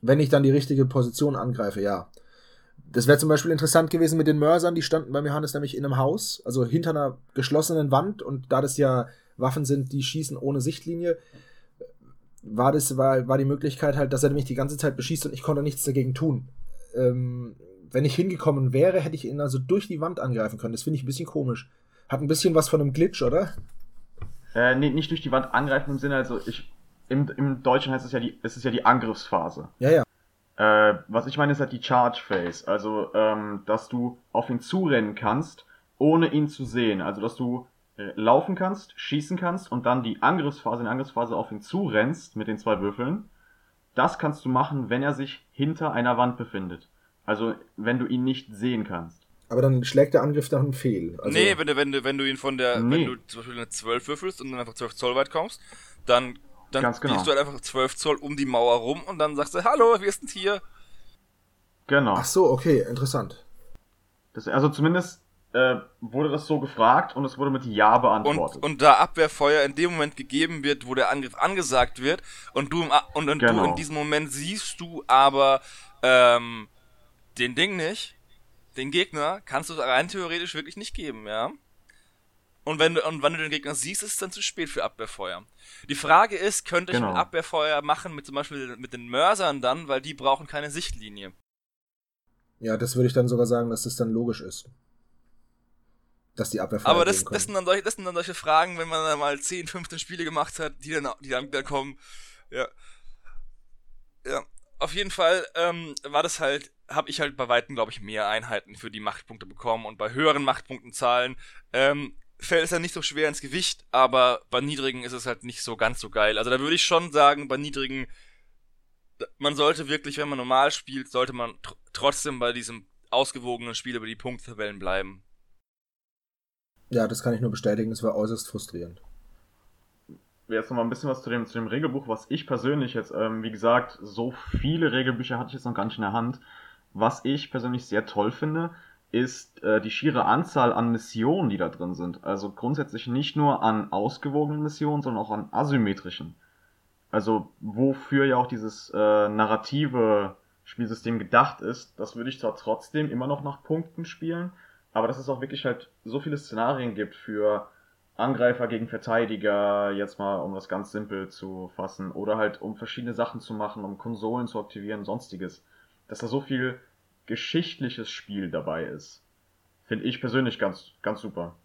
wenn ich dann die richtige Position angreife, ja. Das wäre zum Beispiel interessant gewesen mit den Mörsern, die standen beim Johannes nämlich in einem Haus, also hinter einer geschlossenen Wand und da das ja Waffen sind, die schießen ohne Sichtlinie, war das, war, war die Möglichkeit halt, dass er mich die ganze Zeit beschießt und ich konnte nichts dagegen tun. Ähm, wenn ich hingekommen wäre, hätte ich ihn also durch die Wand angreifen können. Das finde ich ein bisschen komisch. Hat ein bisschen was von einem Glitch, oder? Äh, nee, nicht durch die Wand angreifen im Sinne, also ich, im, im Deutschen heißt es ja die, es ist ja die Angriffsphase. Ja, ja. Äh, was ich meine, ist halt die Charge Phase. Also, ähm, dass du auf ihn zurennen kannst, ohne ihn zu sehen. Also, dass du äh, laufen kannst, schießen kannst und dann die Angriffsphase, in der Angriffsphase auf ihn zurennst mit den zwei Würfeln. Das kannst du machen, wenn er sich hinter einer Wand befindet. Also, wenn du ihn nicht sehen kannst. Aber dann schlägt der Angriff dann fehl. Also, nee, wenn du, wenn du, wenn du ihn von der, Nee. wenn du zum Beispiel eine 12 würfelst und dann einfach 12 Zoll weit kommst, dann, dann Ganz genau. gehst du halt einfach 12 Zoll um die Mauer rum und dann sagst du, hallo, wir sind hier. Genau. Ach so, okay, interessant. Das, also zumindest äh, wurde das so gefragt und es wurde mit Ja Und, beantwortet. und da Abwehrfeuer in dem Moment gegeben wird, wo der Angriff angesagt wird und du, im, und, und du Genau. in diesem Moment siehst du aber ähm, den Ding nicht, den Gegner, kannst du rein theoretisch wirklich nicht geben, ja. Und wenn du, und wenn du den Gegner siehst, ist es dann zu spät für Abwehrfeuer. Die Frage ist, könnte ich Genau. mit Abwehrfeuer machen, mit zum Beispiel mit den Mörsern dann, weil die brauchen keine Sichtlinie. Ja, das würde ich dann sogar sagen, dass das dann logisch ist. Dass die Abwehr Aber das, das, sind dann solche, das sind dann solche Fragen, wenn man dann mal 10, 15 Spiele gemacht hat, die dann, die dann wieder kommen. Ja. Ja. Auf jeden Fall ähm, war das halt, habe ich halt bei Weitem, glaube ich, mehr Einheiten für die Machtpunkte bekommen und bei höheren Machtpunktenzahlen ähm, fällt es ja nicht so schwer ins Gewicht, aber bei niedrigen ist es halt nicht so ganz so geil. Also da würde ich schon sagen, bei niedrigen, man sollte wirklich, wenn man normal spielt, sollte man tr trotzdem bei diesem ausgewogenen Spiel über die Punkttabellen bleiben. Ja, das kann ich nur bestätigen, das war äußerst frustrierend. jetzt noch mal ein bisschen was zu dem, zu dem Regelbuch, was ich persönlich jetzt, ähm, wie gesagt, so viele Regelbücher hatte ich jetzt noch gar nicht in der Hand. Was ich persönlich sehr toll finde, ist äh, die schiere Anzahl an Missionen, die da drin sind. Also grundsätzlich nicht nur an ausgewogenen Missionen, sondern auch an asymmetrischen. Also wofür ja auch dieses äh, narrative Spielsystem gedacht ist, das würde ich zwar trotzdem immer noch nach Punkten spielen, aber dass es auch wirklich halt so viele Szenarien gibt für Angreifer gegen Verteidiger, jetzt mal um das ganz simpel zu fassen, oder halt um verschiedene Sachen zu machen, um Konsolen zu aktivieren, sonstiges. Dass da so viel geschichtliches Spiel dabei ist. Finde ich persönlich ganz, ganz super.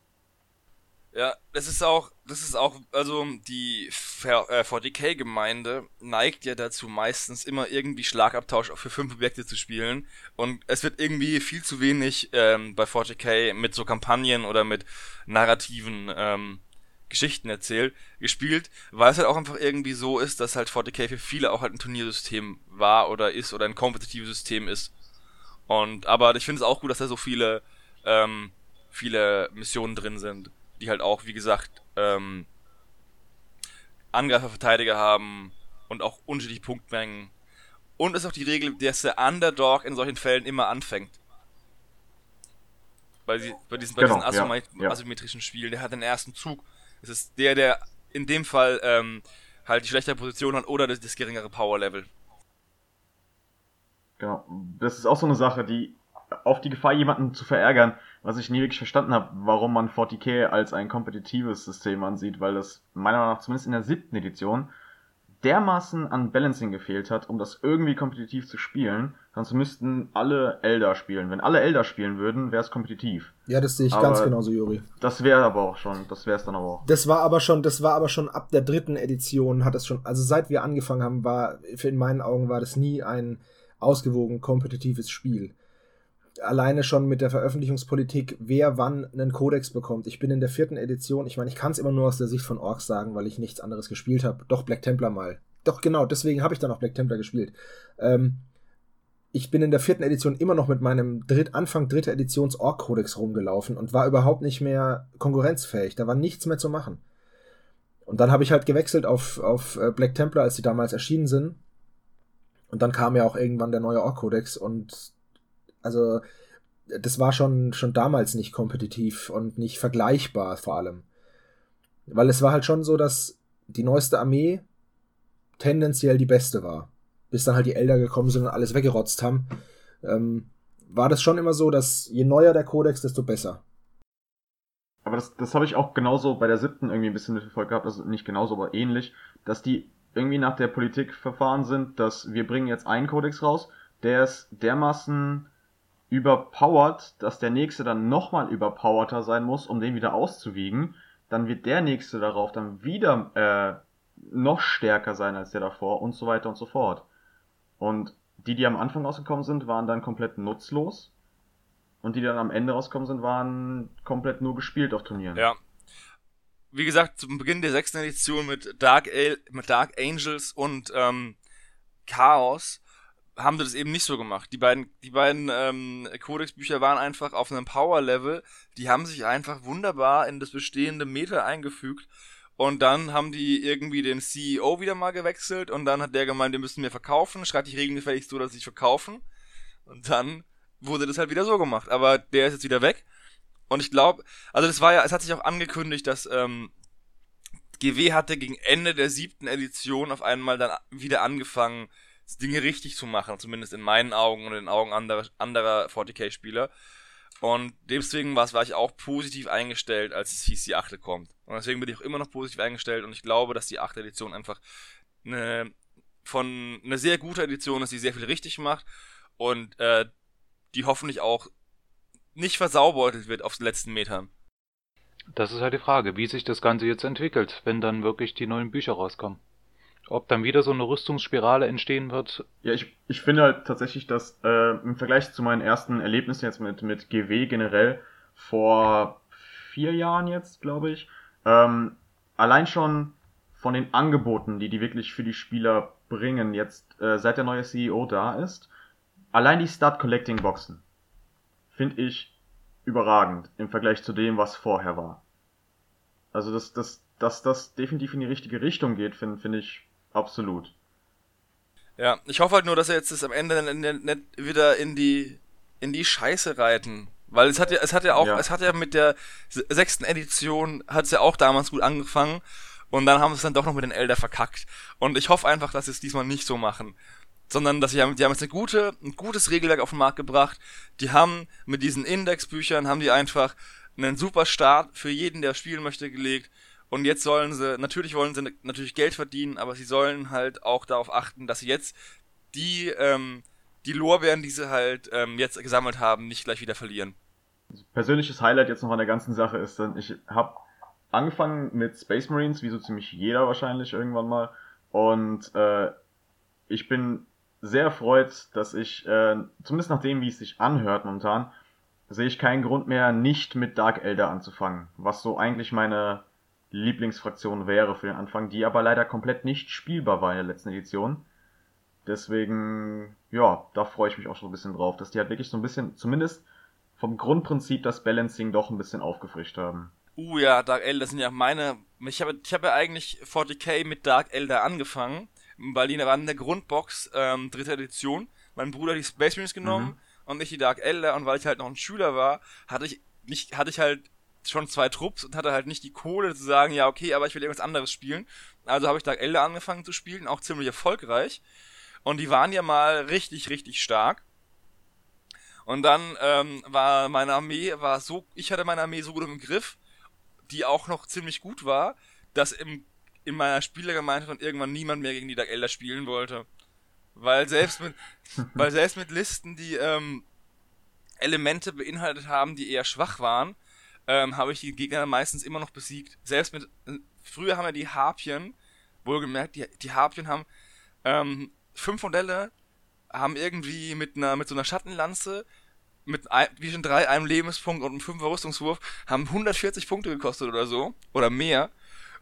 Ja, das ist auch, das ist auch, also die 40k-Gemeinde äh, neigt ja dazu, meistens immer irgendwie Schlagabtausch für fünf Objekte zu spielen. Und es wird irgendwie viel zu wenig ähm, bei 40k mit so Kampagnen oder mit narrativen ähm, Geschichten erzählt, gespielt, weil es halt auch einfach irgendwie so ist, dass halt 40k für viele auch halt ein Turniersystem war oder ist oder ein kompetitives System ist. Und aber ich finde es auch gut, dass da so viele ähm, viele Missionen drin sind die halt auch, wie gesagt, ähm, Angreifer, Verteidiger haben und auch unterschiedliche Punktmengen. Und es ist auch die Regel, dass der Underdog in solchen Fällen immer anfängt. Bei, bei diesen, bei genau, diesen asymmet ja, asymmetrischen Spielen, der hat den ersten Zug. Es ist der, der in dem Fall ähm, halt die schlechtere Position hat oder das, das geringere Power-Level. Genau. Das ist auch so eine Sache, die auf die Gefahr, jemanden zu verärgern, was ich nie wirklich verstanden habe, warum man 40k als ein kompetitives System ansieht, weil das meiner Meinung nach zumindest in der siebten Edition dermaßen an Balancing gefehlt hat, um das irgendwie kompetitiv zu spielen, sonst müssten alle Elder spielen. Wenn alle Elder spielen würden, wäre es kompetitiv. Ja, das sehe ich aber ganz genauso, Juri. Das wäre aber auch schon, das wäre es dann aber auch. Das war aber schon, das war aber schon ab der dritten Edition hat das schon, also seit wir angefangen haben, war, in meinen Augen war das nie ein ausgewogen kompetitives Spiel alleine schon mit der Veröffentlichungspolitik, wer wann einen Kodex bekommt. Ich bin in der vierten Edition, ich meine, ich kann es immer nur aus der Sicht von Orks sagen, weil ich nichts anderes gespielt habe. Doch Black Templar mal. Doch genau, deswegen habe ich dann auch Black Templar gespielt. Ähm, ich bin in der vierten Edition immer noch mit meinem Dritt, Anfang dritter Editions Ork-Kodex rumgelaufen und war überhaupt nicht mehr konkurrenzfähig. Da war nichts mehr zu machen. Und dann habe ich halt gewechselt auf, auf äh, Black Templar, als sie damals erschienen sind. Und dann kam ja auch irgendwann der neue Ork-Kodex und also das war schon, schon damals nicht kompetitiv und nicht vergleichbar vor allem. Weil es war halt schon so, dass die neueste Armee tendenziell die beste war. Bis dann halt die Elder gekommen sind und alles weggerotzt haben. Ähm, war das schon immer so, dass je neuer der Kodex, desto besser. Aber das, das habe ich auch genauso bei der siebten irgendwie ein bisschen mitverfolgt gehabt, also nicht genauso, aber ähnlich, dass die irgendwie nach der Politik verfahren sind, dass wir bringen jetzt einen Kodex raus, der ist dermaßen überpowered, dass der nächste dann nochmal überpowerter sein muss, um den wieder auszuwiegen. Dann wird der nächste darauf dann wieder äh, noch stärker sein als der davor und so weiter und so fort. Und die, die am Anfang rausgekommen sind, waren dann komplett nutzlos. Und die, die dann am Ende rausgekommen sind, waren komplett nur gespielt auf Turnieren. Ja. Wie gesagt, zum Beginn der sechsten Edition mit Dark, A mit Dark Angels und ähm, Chaos haben sie das eben nicht so gemacht. Die beiden, die beiden ähm, Codex-Bücher waren einfach auf einem Power-Level, die haben sich einfach wunderbar in das bestehende Meta eingefügt. Und dann haben die irgendwie den CEO wieder mal gewechselt und dann hat der gemeint, wir müssen mir verkaufen, schreibt die Regeln gefälligst so, dass sie sich verkaufen. Und dann wurde das halt wieder so gemacht. Aber der ist jetzt wieder weg. Und ich glaube, also das war ja, es hat sich auch angekündigt, dass ähm, GW hatte gegen Ende der siebten Edition auf einmal dann wieder angefangen, Dinge richtig zu machen, zumindest in meinen Augen und in den Augen anderer, anderer 40k-Spieler. Und deswegen war, war ich auch positiv eingestellt, als es hieß, die 8. kommt. Und deswegen bin ich auch immer noch positiv eingestellt und ich glaube, dass die 8. Edition einfach eine, von eine sehr gute Edition ist, die sehr viel richtig macht und äh, die hoffentlich auch nicht versaubeutelt wird auf den letzten Metern. Das ist halt die Frage, wie sich das Ganze jetzt entwickelt, wenn dann wirklich die neuen Bücher rauskommen. Ob dann wieder so eine Rüstungsspirale entstehen wird? Ja, ich, ich finde halt tatsächlich, dass äh, im Vergleich zu meinen ersten Erlebnissen jetzt mit, mit GW generell vor vier Jahren jetzt, glaube ich, ähm, allein schon von den Angeboten, die die wirklich für die Spieler bringen, jetzt äh, seit der neue CEO da ist, allein die Start Collecting Boxen finde ich überragend im Vergleich zu dem, was vorher war. Also das, das dass das definitiv in die richtige Richtung geht, finde find ich absolut. Ja, ich hoffe halt nur, dass er jetzt das am Ende nicht wieder in die in die Scheiße reiten. Weil es hat ja, es hat ja auch, ja. es hat ja mit der sechsten Edition, hat es ja auch damals gut angefangen. Und dann haben sie es dann doch noch mit den Elder verkackt. Und ich hoffe einfach, dass sie es diesmal nicht so machen. Sondern, dass sie haben, die haben jetzt eine gute, ein gutes Regelwerk auf den Markt gebracht. Die haben mit diesen Indexbüchern, haben die einfach einen super Start für jeden, der spielen möchte, gelegt. Und jetzt sollen sie, natürlich wollen sie natürlich Geld verdienen, aber sie sollen halt auch darauf achten, dass sie jetzt die, ähm, die Lorbeeren, die sie halt ähm, jetzt gesammelt haben, nicht gleich wieder verlieren. Persönliches Highlight jetzt noch an der ganzen Sache ist dann, ich habe angefangen mit Space Marines, wie so ziemlich jeder wahrscheinlich irgendwann mal. Und äh, ich bin sehr erfreut, dass ich, äh, zumindest nach dem, wie es sich anhört momentan, sehe ich keinen Grund mehr, nicht mit Dark Elder anzufangen. Was so eigentlich meine Lieblingsfraktion wäre für den Anfang, die aber leider komplett nicht spielbar war in der letzten Edition. Deswegen, ja, da freue ich mich auch schon ein bisschen drauf, dass die halt wirklich so ein bisschen, zumindest vom Grundprinzip das Balancing doch ein bisschen aufgefrischt haben. Uh ja, Dark Elder sind ja meine. Ich habe ich hab ja eigentlich 40k mit Dark Elder angefangen, die waren in der Grundbox, ähm, dritte Edition. Mein Bruder hat die Space Marines genommen mhm. und ich die Dark Elder und weil ich halt noch ein Schüler war, hatte ich nicht, hatte ich halt schon zwei Trupps und hatte halt nicht die Kohle zu sagen, ja okay, aber ich will irgendwas anderes spielen. Also habe ich Dark Elder angefangen zu spielen, auch ziemlich erfolgreich. Und die waren ja mal richtig, richtig stark. Und dann ähm, war meine Armee, war so, ich hatte meine Armee so gut im Griff, die auch noch ziemlich gut war, dass im, in meiner Spielergemeinde dann irgendwann niemand mehr gegen die Dark Elder spielen wollte. Weil selbst mit, weil selbst mit Listen, die ähm, Elemente beinhaltet haben, die eher schwach waren, ähm, habe ich die Gegner meistens immer noch besiegt. Selbst mit, früher haben wir die Harpien, wohlgemerkt, die, die Harpien haben ähm, fünf Modelle, haben irgendwie mit einer, mit so einer Schattenlanze, mit ein, wie schon drei, einem Lebenspunkt und einem fünfer Rüstungswurf, haben 140 Punkte gekostet oder so, oder mehr.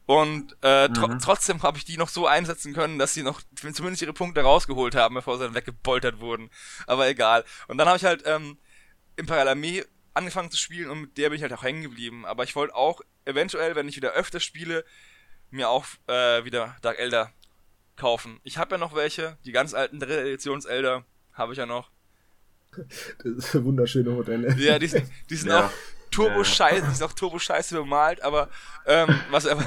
Und äh, tr mhm. trotzdem habe ich die noch so einsetzen können, dass sie noch zumindest ihre Punkte rausgeholt haben, bevor sie dann weggeboltert wurden. Aber egal. Und dann habe ich halt ähm, Imperial Armee angefangen zu spielen und mit der bin ich halt auch hängen geblieben. Aber ich wollte auch eventuell, wenn ich wieder öfter spiele, mir auch äh, wieder Dark Elder kaufen. Ich habe ja noch welche, die ganz alten dritte Editions Elder habe ich ja noch. Das sind wunderschöne Modelle. Ja, die sind, die sind ja. auch turbo scheiße, die sind auch turbo scheiße bemalt, aber ähm, was aber.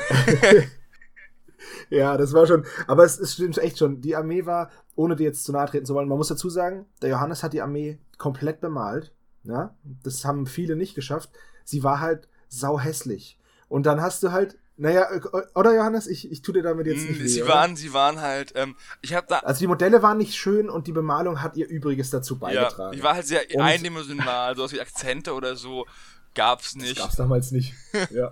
ja, das war schon, aber es, es stimmt echt schon. Die Armee war, ohne dir jetzt zu nahe treten zu wollen, man muss dazu sagen, der Johannes hat die Armee komplett bemalt. Ja, das haben viele nicht geschafft. Sie war halt sau hässlich. Und dann hast du halt, naja, oder Johannes, ich, ich tue dir damit jetzt nicht mm, Sie weh, waren, sie waren halt, ähm, ich habe da. Also die Modelle waren nicht schön und die Bemalung hat ihr Übriges dazu beigetragen. Ja, die war halt sehr und eindimensional, sowas wie Akzente oder so gab's nicht. Das gab's damals nicht. ja.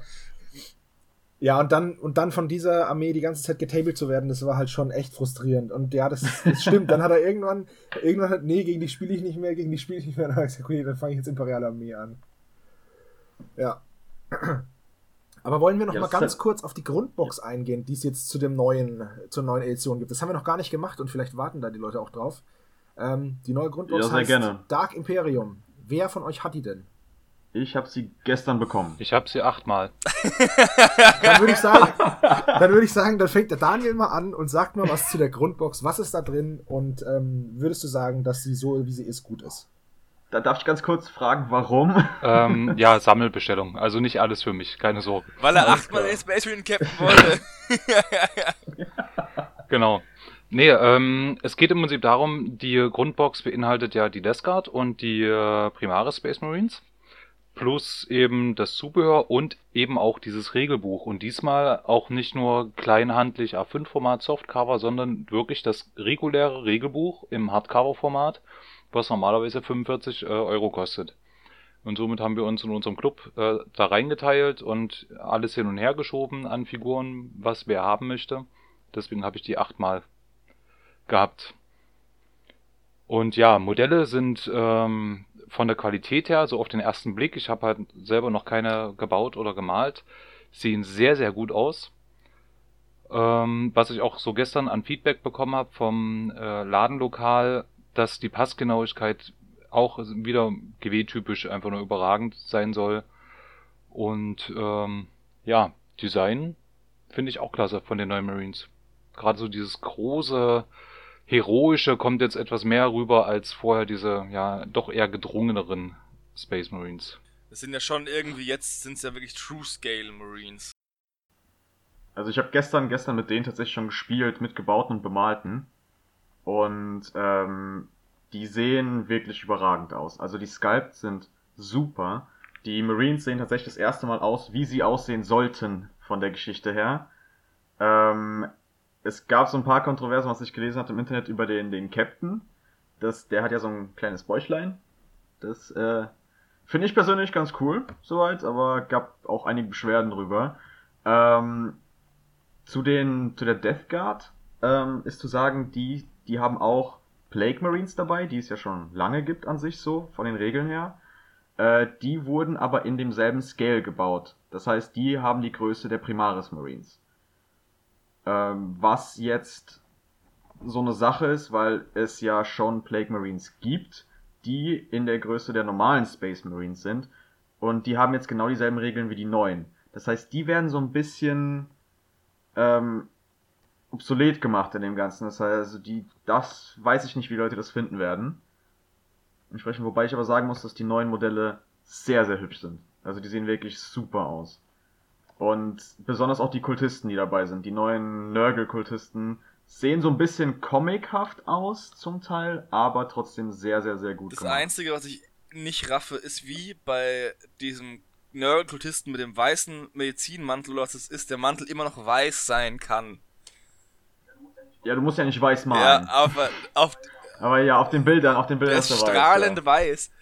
Ja, und dann, und dann von dieser Armee die ganze Zeit getabelt zu werden, das war halt schon echt frustrierend. Und ja, das, das stimmt. dann hat er irgendwann, irgendwann hat, nee, gegen die spiele ich nicht mehr, gegen die spiele ich nicht mehr. Dann habe ich gesagt, okay, dann fange ich jetzt Imperiale Armee an. Ja. Aber wollen wir noch ja, mal ganz kurz auf die Grundbox eingehen, die es jetzt zu dem neuen, zur neuen Edition gibt. Das haben wir noch gar nicht gemacht und vielleicht warten da die Leute auch drauf. Ähm, die neue Grundbox ja, heißt gerne. Dark Imperium. Wer von euch hat die denn? Ich habe sie gestern bekommen. Ich habe sie achtmal. dann würde ich sagen, dann würde ich sagen, dann fängt der Daniel mal an und sagt mal was zu der Grundbox. Was ist da drin? Und ähm, würdest du sagen, dass sie so, wie sie ist, gut ist? Da darf ich ganz kurz fragen, warum? Ähm, ja, Sammelbestellung. Also nicht alles für mich, keine Sorge. Weil er achtmal den Space Marine Captain wollte. genau. Nee, ähm, es geht im Prinzip darum, die Grundbox beinhaltet ja die Death Guard und die äh, Primaris Space Marines plus eben das Zubehör und eben auch dieses Regelbuch. Und diesmal auch nicht nur kleinhandlich A5-Format Softcover, sondern wirklich das reguläre Regelbuch im Hardcover-Format, was normalerweise 45 äh, Euro kostet. Und somit haben wir uns in unserem Club äh, da reingeteilt und alles hin und her geschoben an Figuren, was wer haben möchte. Deswegen habe ich die achtmal gehabt. Und ja, Modelle sind ähm, von der Qualität her, so auf den ersten Blick, ich habe halt selber noch keine gebaut oder gemalt, sehen sehr, sehr gut aus. Ähm, was ich auch so gestern an Feedback bekommen habe vom äh, Ladenlokal, dass die Passgenauigkeit auch wieder GW-typisch einfach nur überragend sein soll. Und ähm, ja, Design finde ich auch klasse von den neuen Marines. Gerade so dieses große, heroische kommt jetzt etwas mehr rüber als vorher diese, ja, doch eher gedrungeneren Space Marines. Das sind ja schon irgendwie, jetzt sind es ja wirklich True Scale Marines. Also ich habe gestern, gestern mit denen tatsächlich schon gespielt, mit gebauten und bemalten. Und ähm, die sehen wirklich überragend aus. Also die Sculpts sind super. Die Marines sehen tatsächlich das erste Mal aus, wie sie aussehen sollten von der Geschichte her. Ähm, es gab so ein paar Kontroversen, was ich gelesen hatte im Internet über den, den Captain. Das, der hat ja so ein kleines Bäuchlein. Das äh, finde ich persönlich ganz cool, soweit, aber gab auch einige Beschwerden drüber. Ähm, zu den, zu der Death Guard ähm, ist zu sagen, die, die haben auch Plague Marines dabei, die es ja schon lange gibt an sich so, von den Regeln her. Äh, die wurden aber in demselben Scale gebaut. Das heißt, die haben die Größe der Primaris Marines. Ähm, was jetzt so eine Sache ist, weil es ja schon Plague Marines gibt, die in der Größe der normalen Space Marines sind. Und die haben jetzt genau dieselben Regeln wie die neuen. Das heißt, die werden so ein bisschen ähm, obsolet gemacht in dem Ganzen. Das heißt, also die, das weiß ich nicht, wie Leute das finden werden. Entsprechend, wobei ich aber sagen muss, dass die neuen Modelle sehr, sehr hübsch sind. Also die sehen wirklich super aus. Und besonders auch die Kultisten, die dabei sind. Die neuen Nörgel-Kultisten sehen so ein bisschen comichaft aus zum Teil, aber trotzdem sehr, sehr, sehr gut Das gemacht. Einzige, was ich nicht raffe, ist wie bei diesem Nörgel-Kultisten mit dem weißen Medizinmantel oder was es ist, der Mantel immer noch weiß sein kann. Ja, du musst ja nicht weiß malen. Ja, aber auf, aber ja, auf den Bildern, auf den Bildern ist er strahlend weiß. Ja,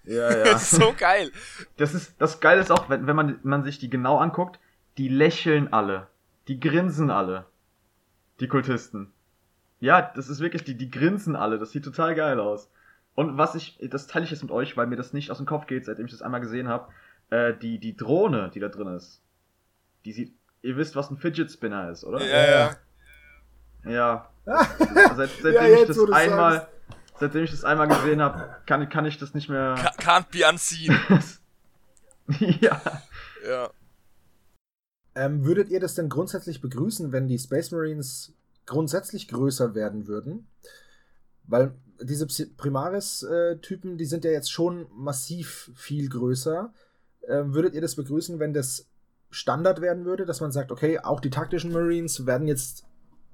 ja. das ist so geil. Das ist, das Geile ist auch, wenn, wenn man, man sich die genau anguckt, die lächeln alle. Die grinsen alle. Die Kultisten. Ja, das ist wirklich, die, die grinsen alle. Das sieht total geil aus. Und was ich, das teile ich jetzt mit euch, weil mir das nicht aus dem Kopf geht, seitdem ich das einmal gesehen habe. Äh, die, die Drohne, die da drin ist, die sieht, ihr wisst, was ein Fidget Spinner ist, oder? Ja, ja. Ja. Seit, seitdem ja, jetzt, ich das einmal, sagst. Seitdem ich das einmal gesehen habe, kann, kann ich das nicht mehr. Can't be unseen. ja. Ja. Ähm, würdet ihr das denn grundsätzlich begrüßen, wenn die Space Marines grundsätzlich größer werden würden? Weil diese Primaris-Typen, die sind ja jetzt schon massiv viel größer. Ähm, würdet ihr das begrüßen, wenn das Standard werden würde, dass man sagt, okay, auch die taktischen Marines werden jetzt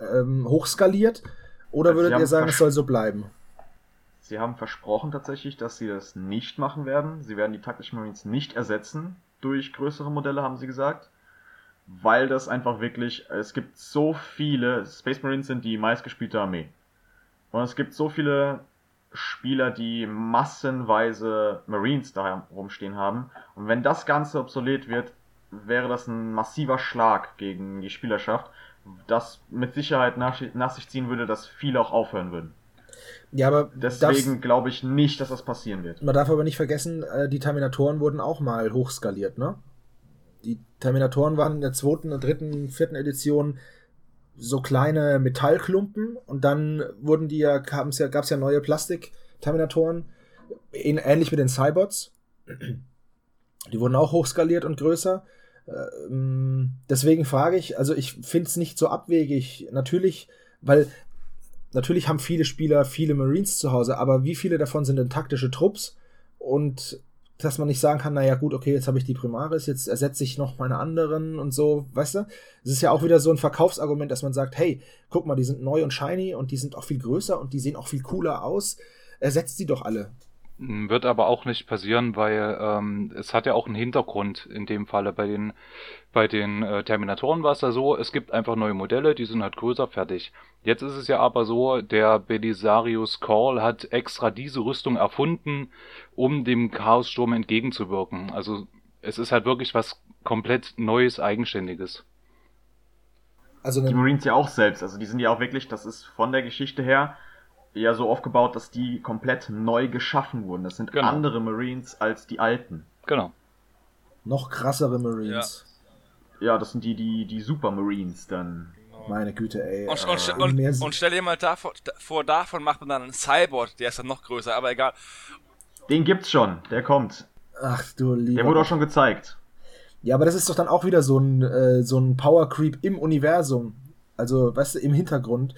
ähm, hochskaliert? Oder also würdet ihr sagen, es soll so bleiben? Sie haben versprochen tatsächlich, dass sie das nicht machen werden. Sie werden die taktischen Marines nicht ersetzen durch größere Modelle, haben sie gesagt. Weil das einfach wirklich, es gibt so viele, Space Marines sind die meistgespielte Armee. Und es gibt so viele Spieler, die massenweise Marines da rumstehen haben. Und wenn das Ganze obsolet wird, wäre das ein massiver Schlag gegen die Spielerschaft das mit Sicherheit nach, nach sich ziehen würde, dass viele auch aufhören würden. Ja, aber deswegen glaube ich nicht, dass das passieren wird. Man darf aber nicht vergessen, äh, die Terminatoren wurden auch mal hochskaliert, ne? Die Terminatoren waren in der zweiten, dritten, vierten Edition so kleine Metallklumpen und dann wurden die ja, gab es ja, ja neue Plastik-Terminatoren, ähnlich mit den Cybots. Die wurden auch hochskaliert und größer. Ähm, deswegen frage ich, also ich finde es nicht so abwegig. Natürlich, weil natürlich haben viele Spieler viele Marines zu Hause, aber wie viele davon sind denn taktische Trupps? Und dass man nicht sagen kann, naja gut, okay, jetzt habe ich die Primaris, jetzt ersetze ich noch meine anderen und so, weißt du? Es ist ja auch wieder so ein Verkaufsargument, dass man sagt, hey, guck mal, die sind neu und shiny und die sind auch viel größer und die sehen auch viel cooler aus. Ersetzt die doch alle. Wird aber auch nicht passieren, weil ähm, es hat ja auch einen Hintergrund in dem Falle. Bei den, bei den äh, Terminatoren war es ja so, es gibt einfach neue Modelle, die sind halt größer, fertig. Jetzt ist es ja aber so, der Belisarius Call hat extra diese Rüstung erfunden, um dem Chaossturm entgegenzuwirken. Also es ist halt wirklich was komplett Neues, Eigenständiges. Also die Marines ja auch selbst, also die sind ja auch wirklich, das ist von der Geschichte her ja so aufgebaut, dass die komplett neu geschaffen wurden. Das sind genau. andere Marines als die alten. Genau. Noch krassere Marines. Ja, ja das sind die, die, die Super Marines dann. Meine Güte, ey. Und, und, äh, und, und, stell dir mal davor, vor, davon macht man dann einen Cyborg, der ist dann noch größer, aber egal. Den gibt's schon, der kommt. Ach du lieber. Der wurde auch schon gezeigt. Ja, aber das ist doch dann auch wieder so ein, äh, so ein Power Creep im Universum. Also, weißt du, im Hintergrund.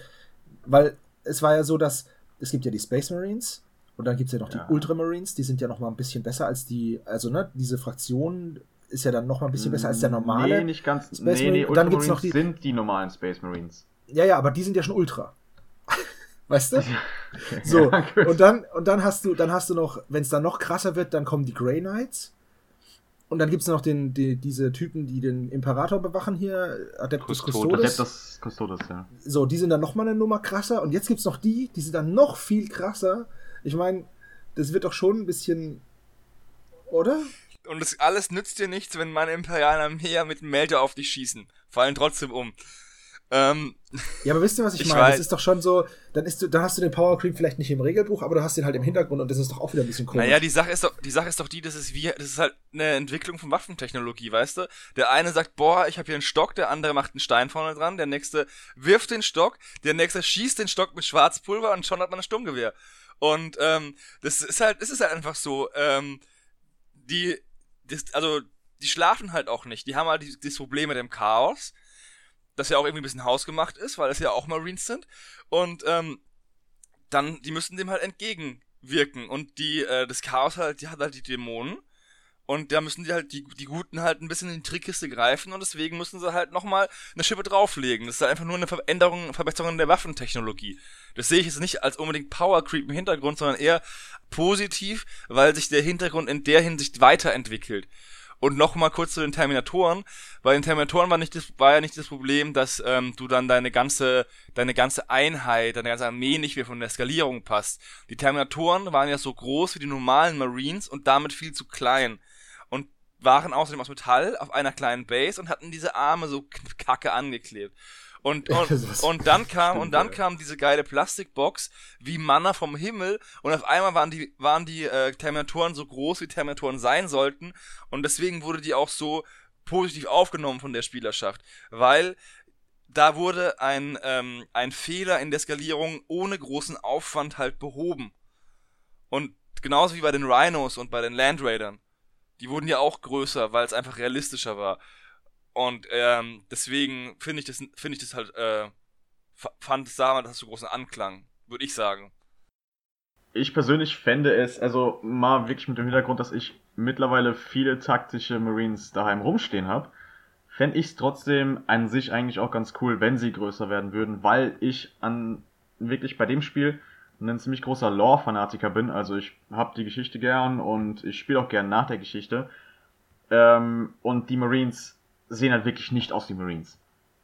Weil es war ja so, dass es gibt ja die Space Marines und dann gibt es ja noch Ja. die Ultramarines, die sind ja noch mal ein bisschen besser als die, also ne, diese Fraktion ist ja dann noch mal ein bisschen besser als der normale. Nee, nicht ganz. Space nee, nee, Marine. Und dann gibt's noch die- sind die normalen Space Marines. Ja, ja, aber die sind ja schon Ultra. weißt du? So, Ja, und dann, und dann hast du, dann hast du noch, wenn es dann noch krasser wird, dann kommen die Grey Knights. Und dann gibt es noch den, die, diese Typen, die den Imperator bewachen hier, Adeptus Custodes. Custodes. Adeptus Custodes, ja. So, die sind dann noch mal eine Nummer krasser. Und jetzt gibt's noch die, die sind dann noch viel krasser. Ich meine, das wird doch schon ein bisschen. Oder? Und das alles nützt dir nichts, wenn meine imperialen Armee mit dem Melter auf dich schießen. Fallen trotzdem um. Ähm, Ja, aber wisst ihr, was ich, Ich meine? Das ist doch schon so, dann, ist du, dann hast du den Power Creep vielleicht nicht im Regelbuch, aber du hast den halt im Hintergrund und das ist doch auch wieder ein bisschen komisch. naja, die Sache ist doch, die Sache ist doch die, das ist wie, das ist halt eine Entwicklung von Waffentechnologie, weißt du? Der eine sagt, boah, ich habe hier einen Stock, der andere macht einen Stein vorne dran, der nächste wirft den Stock, der nächste schießt den Stock mit Schwarzpulver und schon hat man ein Sturmgewehr. Und ähm, das ist halt, es ist halt einfach so, ähm, die, das, also die schlafen halt auch nicht. Die haben halt die- das Problem mit dem Chaos, das ja auch irgendwie ein bisschen hausgemacht ist, weil es ja auch Marines sind. Und ähm, dann, die müssen dem halt entgegenwirken. Und die, äh, das Chaos halt, die hat halt die Dämonen. Und da müssen die halt, die, die Guten halt ein bisschen in die Trickkiste greifen und deswegen müssen sie halt nochmal eine Schippe drauflegen. Das ist halt einfach nur eine Veränderung, Verbesserung der Waffentechnologie. Das sehe ich jetzt nicht als unbedingt Power Creep im Hintergrund, sondern eher positiv, weil sich der Hintergrund in der Hinsicht weiterentwickelt. Und nochmal kurz zu den Terminatoren. Bei den Terminatoren war, nicht das, war ja nicht das Problem, dass ähm, du dann deine ganze, deine ganze Einheit, deine ganze Armee nicht mehr von der Skalierung passt. Die Terminatoren waren ja so groß wie die normalen Marines und damit viel zu klein. Waren außerdem aus Metall auf einer kleinen Base und hatten diese Arme so kacke angeklebt. Und, und, und dann kam, und dann kam diese geile Plastikbox wie Manna vom Himmel und auf einmal waren die, waren die äh, Terminatoren so groß, wie Terminatoren sein sollten und deswegen wurde die auch so positiv aufgenommen von der Spielerschaft, weil da wurde ein, ähm, ein Fehler in der Skalierung ohne großen Aufwand halt behoben. Und genauso wie bei den Rhinos und bei den Land Raidern. Die wurden ja auch größer, weil es einfach realistischer war. Und ähm, deswegen finde ich das finde ich das halt äh, fand es damals das so großen Anklang, würde ich sagen. Ich persönlich fände es, also mal wirklich mit dem Hintergrund, dass ich mittlerweile viele taktische Marines daheim rumstehen habe, fände ich es trotzdem an sich eigentlich auch ganz cool, wenn sie größer werden würden, weil ich an wirklich bei dem Spiel ein ziemlich großer Lore-Fanatiker bin. Also ich habe die Geschichte gern und ich spiele auch gern nach der Geschichte. Ähm, und die Marines sehen halt wirklich nicht aus wie Marines.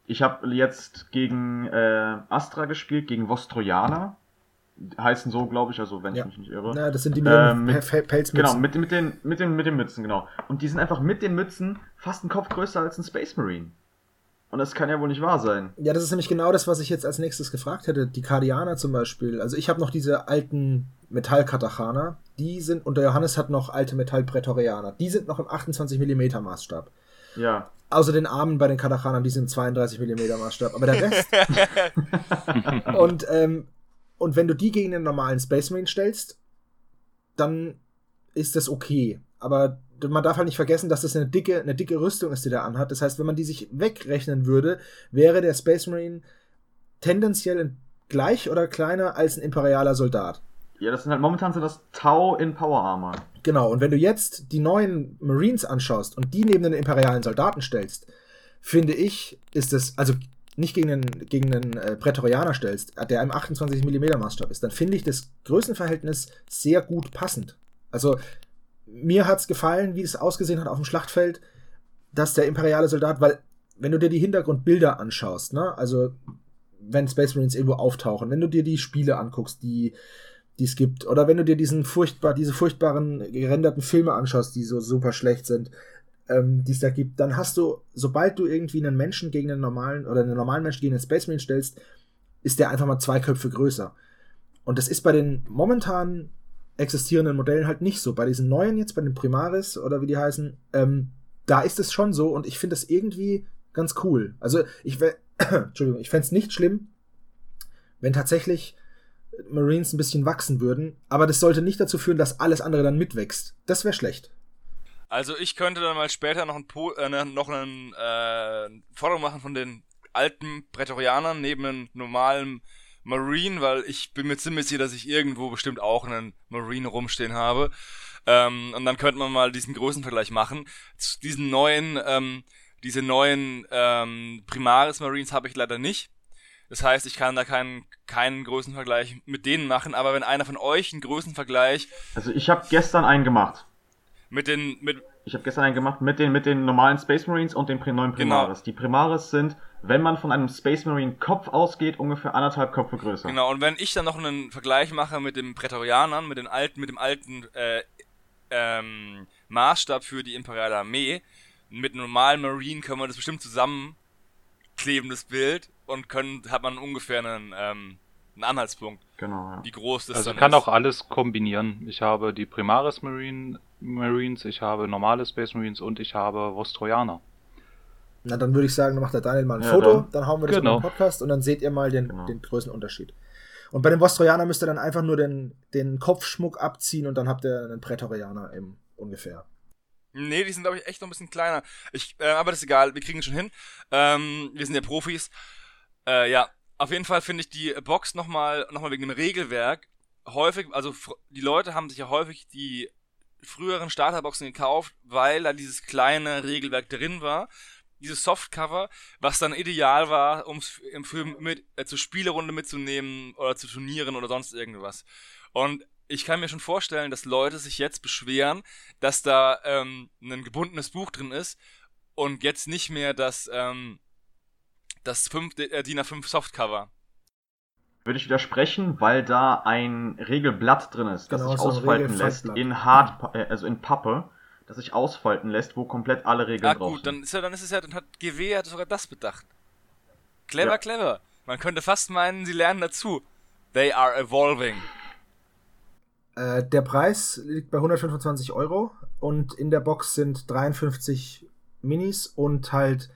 Ich habe jetzt gegen äh, Astra gespielt, gegen Vostrojaner. Heißen so, glaube ich, also wenn Ja. ich mich nicht irre. Na, das sind die mit Ähm, den mit- Pel- Pelzmützen. Genau, mit, mit, den, mit, den, mit den Mützen, genau. Und die sind einfach mit den Mützen fast einen Kopf größer als ein Space Marine. Und das kann ja wohl nicht wahr sein. Ja, das ist nämlich genau das, was ich jetzt als nächstes gefragt hätte. Die Kardianer zum Beispiel. Also ich habe noch diese alten Metallkatachaner. Die sind, und der Johannes hat noch alte Metallprätorianer. Die sind noch im 28 mm Maßstab. Ja. Außer den Armen bei den Katachanern, die sind im 32 mm Maßstab. Aber der Rest. und, ähm, und wenn du die gegen den normalen Space Marine stellst, dann ist das okay. Aber man darf halt nicht vergessen, dass das eine dicke, eine dicke Rüstung ist, die der anhat. Das heißt, wenn man die sich wegrechnen würde, wäre der Space Marine tendenziell gleich oder kleiner als ein imperialer Soldat. Ja, das sind halt momentan so das Tau in Power Armor. Genau, und wenn du jetzt die neuen Marines anschaust und die neben den imperialen Soldaten stellst, finde ich, ist es, also nicht gegen den, gegen den äh, Prätorianer stellst, der im 28 mm Maßstab ist, dann finde ich das Größenverhältnis sehr gut passend. Also mir hat's gefallen, wie es ausgesehen hat auf dem Schlachtfeld, dass der imperiale Soldat, weil wenn du dir die Hintergrundbilder anschaust, ne, also wenn Space Marines irgendwo auftauchen, wenn du dir die Spiele anguckst, die die es gibt, oder wenn du dir diesen furchtbar, diese furchtbaren gerenderten Filme anschaust, die so super schlecht sind, ähm, die es da gibt, dann hast du, sobald du irgendwie einen Menschen gegen einen normalen oder einen normalen Menschen gegen einen Space Marine stellst, ist der einfach mal zwei Köpfe größer. Und das ist bei den momentan existierenden Modellen halt nicht so. Bei diesen neuen jetzt, bei den Primaris oder wie die heißen, ähm, da ist es schon so und ich finde das irgendwie ganz cool. Also ich Entschuldigung, ich fände es nicht schlimm, wenn tatsächlich Marines ein bisschen wachsen würden, aber das sollte nicht dazu führen, dass alles andere dann mitwächst. Das wäre schlecht. Also ich könnte dann mal später noch ein po äh, ne, noch einen äh, Foto machen von den alten Prätorianern neben einem normalen Marine, weil ich bin mir ziemlich sicher, dass ich irgendwo bestimmt auch einen Marine rumstehen habe. Ähm, und dann könnte man mal diesen Größenvergleich machen. Zu diesen neuen, ähm, diese neuen ähm, Primaris Marines habe ich leider nicht. Das heißt, ich kann da keinen, keinen Größenvergleich mit denen machen, aber wenn einer von euch einen Größenvergleich. Also ich habe gestern einen gemacht. Mit den, mit. Ich habe gestern einen gemacht mit den, mit den normalen Space Marines und den neuen Primaris. Genau. Die Primaris sind, wenn man von einem Space Marine Kopf ausgeht, ungefähr anderthalb Köpfe größer. Genau, und wenn ich dann noch einen Vergleich mache mit den Prätorianern, mit den alten, mit dem alten äh, ähm, Maßstab für die imperiale Armee, mit einem normalen Marine können wir das bestimmt zusammenkleben, das Bild, und können, hat man ungefähr einen, ähm, einen Anhaltspunkt. Genau, ja. Wie groß das also kann ist. auch alles kombinieren. Ich habe die Primaris Marine, Marines, ich habe normale Space Marines und ich habe Vostrojaner. Na, dann würde ich sagen, dann macht der Daniel mal ein ja, Foto, dann, dann hauen wir das genau. in den Podcast und dann seht ihr mal den, genau. den Größenunterschied. Und bei dem Vostrojaner müsst ihr dann einfach nur den, den Kopfschmuck abziehen und dann habt ihr einen Prätorianer im ungefähr. Nee, die sind, glaube ich, echt noch ein bisschen kleiner. Ich, äh, aber das ist egal, wir kriegen es schon hin. Ähm, wir sind ja Profis. Äh, ja, auf jeden Fall finde ich die Box nochmal noch mal wegen dem Regelwerk häufig, also die Leute haben sich ja häufig die früheren Starterboxen gekauft, weil da dieses kleine Regelwerk drin war. Dieses Softcover, was dann ideal war, um für mit, äh, zur Spielerunde mitzunehmen oder zu Turnieren oder sonst irgendwas. Und ich kann mir schon vorstellen, dass Leute sich jetzt beschweren, dass da ähm, ein gebundenes Buch drin ist und jetzt nicht mehr das ähm, das 5, äh, DIN A5 Softcover. Würde ich widersprechen, weil da ein Regelblatt drin ist, das genau, sich so ausfalten lässt in hart, äh, also in Pappe, das sich ausfalten lässt, wo komplett alle Regeln ah, drauf gut, sind. dann ist ja, dann ist es ja, dann hat GW hat sogar das bedacht. Clever, ja. clever. Man könnte fast meinen, sie lernen dazu. They are evolving. Äh, der Preis liegt bei 125 Euro und in der Box sind 53 Minis und halt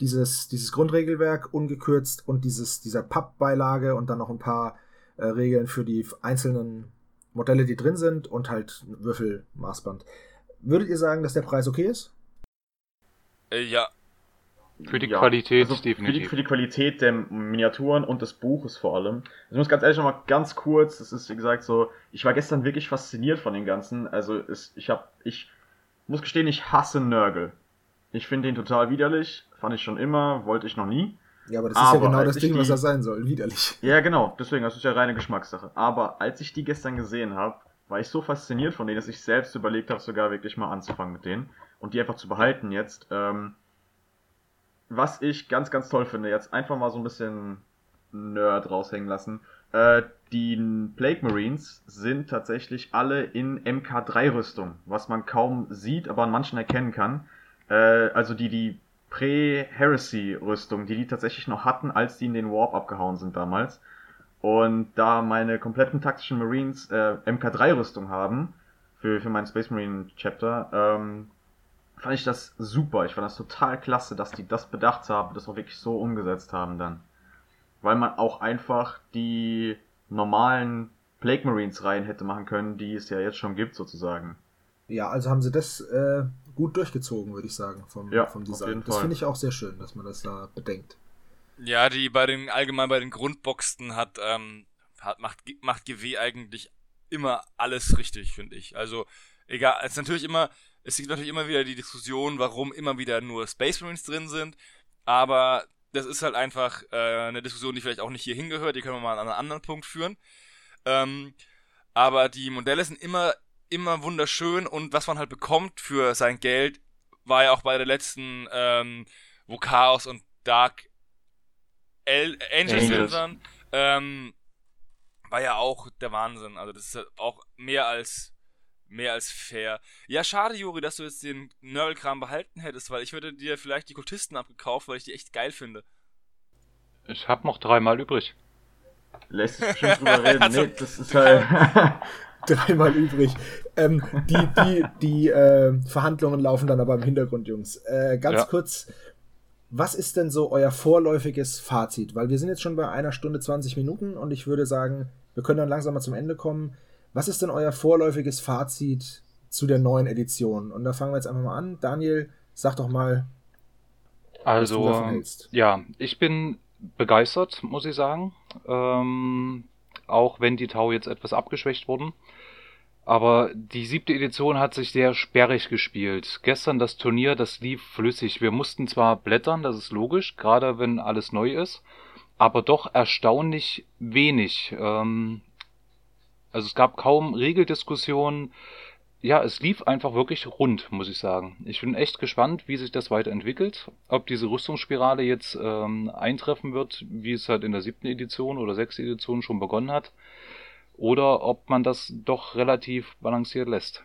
dieses, dieses Grundregelwerk ungekürzt und dieses, dieser Pappbeilage und dann noch ein paar äh, Regeln für die einzelnen Modelle, die drin sind und halt Würfelmaßband. Würdet ihr sagen, dass der Preis okay ist? Äh, ja. Für die ja, Qualität also definitiv. Für die, für die, Qualität der Miniaturen und des Buches vor allem. Also ich muss ganz ehrlich nochmal ganz kurz, das ist wie gesagt so, ich war gestern wirklich fasziniert von dem Ganzen. Also es, ich habe, ich muss gestehen, ich hasse Nörgel. Ich finde ihn total widerlich, fand ich schon immer, wollte ich noch nie. Ja, aber das aber ist ja genau das Ding, die, was er sein soll, widerlich. Ja, genau, deswegen, das ist ja reine Geschmackssache. Aber als ich die gestern gesehen habe, war ich so fasziniert von denen, dass ich selbst überlegt habe, sogar wirklich mal anzufangen mit denen und die einfach zu behalten jetzt. Ähm, was ich ganz, ganz toll finde, jetzt einfach mal so ein bisschen Nerd raushängen lassen. Äh, die Plague Marines sind tatsächlich alle in MK3-Rüstung, was man kaum sieht, aber an manchen erkennen kann. Äh, also die, die Pre-Heresy-Rüstung, die die tatsächlich noch hatten, als die in den Warp abgehauen sind damals. Und da meine kompletten taktischen Marines äh, MK3-Rüstung haben, für, für meinen Space Marine Chapter, ähm, fand ich das super. Ich fand das total klasse, dass die das bedacht haben, das auch wirklich so umgesetzt haben dann. Weil man auch einfach die normalen Plague Marines rein hätte machen können, die es ja jetzt schon gibt, sozusagen. Ja, also haben sie das äh, gut durchgezogen, würde ich sagen, vom, ja, vom Design. Das finde ich auch sehr schön, dass man das da bedenkt. Ja, die bei den, allgemein bei den Grundboxen hat, ähm, hat, macht, macht GW eigentlich immer alles richtig, finde ich. Also, egal, es ist natürlich immer, es gibt natürlich immer wieder die Diskussion, warum immer wieder nur Space Marines drin sind, aber das ist halt einfach äh, eine Diskussion, die vielleicht auch nicht hier hingehört, die können wir mal an einem anderen Punkt führen. Ähm, aber die Modelle sind immer immer wunderschön und was man halt bekommt für sein Geld, war ja auch bei der letzten, ähm, wo Chaos und Dark El Angels, Angels. sind, ähm, war ja auch der Wahnsinn. Also das ist halt auch mehr als mehr als fair. Ja, schade, Juri, dass du jetzt den Nörgelkram behalten hättest, weil ich würde dir vielleicht die Kultisten abgekauft, weil ich die echt geil finde. Ich hab noch dreimal übrig. Lässt sich bestimmt drüber reden. also, nee, das ist halt. dreimal übrig. Ähm, die die, die äh, Verhandlungen laufen dann aber im Hintergrund, Jungs. Äh, ganz ja. kurz, was ist denn so euer vorläufiges Fazit? Weil wir sind jetzt schon bei einer Stunde 20 Minuten und ich würde sagen, wir können dann langsam mal zum Ende kommen. Was ist denn euer vorläufiges Fazit zu der neuen Edition. Und da fangen wir jetzt einfach mal an. Daniel, sag doch mal, also, hältst. Ja, ich bin begeistert, muss ich sagen. Ähm, auch wenn die Tau jetzt etwas abgeschwächt wurden. Aber die siebte Edition hat sich sehr sperrig gespielt. Gestern das Turnier, das lief flüssig. Wir mussten zwar blättern, das ist logisch, gerade wenn alles neu ist, aber doch erstaunlich wenig. Ähm, also es gab kaum Regeldiskussionen. Ja, es lief einfach wirklich rund, muss ich sagen. Ich bin echt gespannt, wie sich das weiterentwickelt. Ob diese Rüstungsspirale jetzt ähm, eintreffen wird, wie es halt in der siebten Edition oder sechsten Edition schon begonnen hat. Oder ob man das doch relativ balanciert lässt.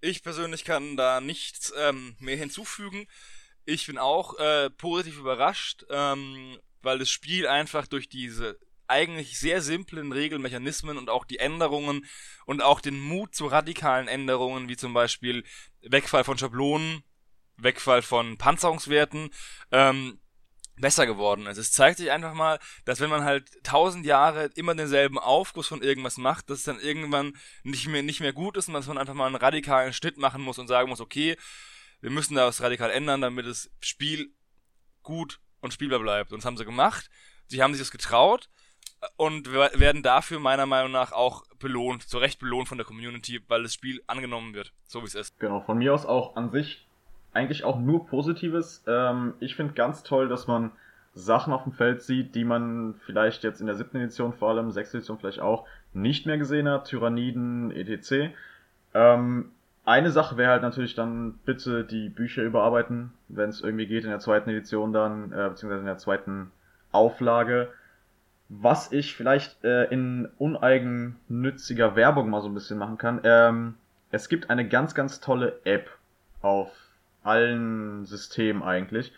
Ich persönlich kann da nichts ähm, mehr hinzufügen. Ich bin auch äh, positiv überrascht, ähm, weil das Spiel einfach durch diese eigentlich sehr simplen Regelmechanismen und auch die Änderungen und auch den Mut zu radikalen Änderungen, wie zum Beispiel Wegfall von Schablonen, Wegfall von Panzerungswerten, ähm, besser geworden ist. Es zeigt sich einfach mal, dass wenn man halt tausend Jahre immer denselben Aufguss von irgendwas macht, dass es dann irgendwann nicht mehr, nicht mehr gut ist und dass man einfach mal einen radikalen Schnitt machen muss und sagen muss, okay, wir müssen das radikal ändern, damit das Spiel gut und spielbar bleibt. Und das haben sie gemacht. Sie haben sich das getraut und werden dafür meiner Meinung nach auch belohnt, zu Recht belohnt von der Community, weil das Spiel angenommen wird, so wie es ist. Genau, von mir aus auch an sich eigentlich auch nur Positives. Ähm, ich finde ganz toll, dass man Sachen auf dem Feld sieht, die man vielleicht jetzt in der siebten Edition vor allem, sechste Edition vielleicht auch, nicht mehr gesehen hat, Tyranniden, etc. Ähm, eine Sache wäre halt natürlich dann bitte die Bücher überarbeiten, wenn es irgendwie geht in der zweiten Edition dann, äh, beziehungsweise in der zweiten Auflage was ich vielleicht äh, in uneigennütziger Werbung mal so ein bisschen machen kann. Ähm, es gibt eine ganz, ganz tolle App auf allen Systemen eigentlich.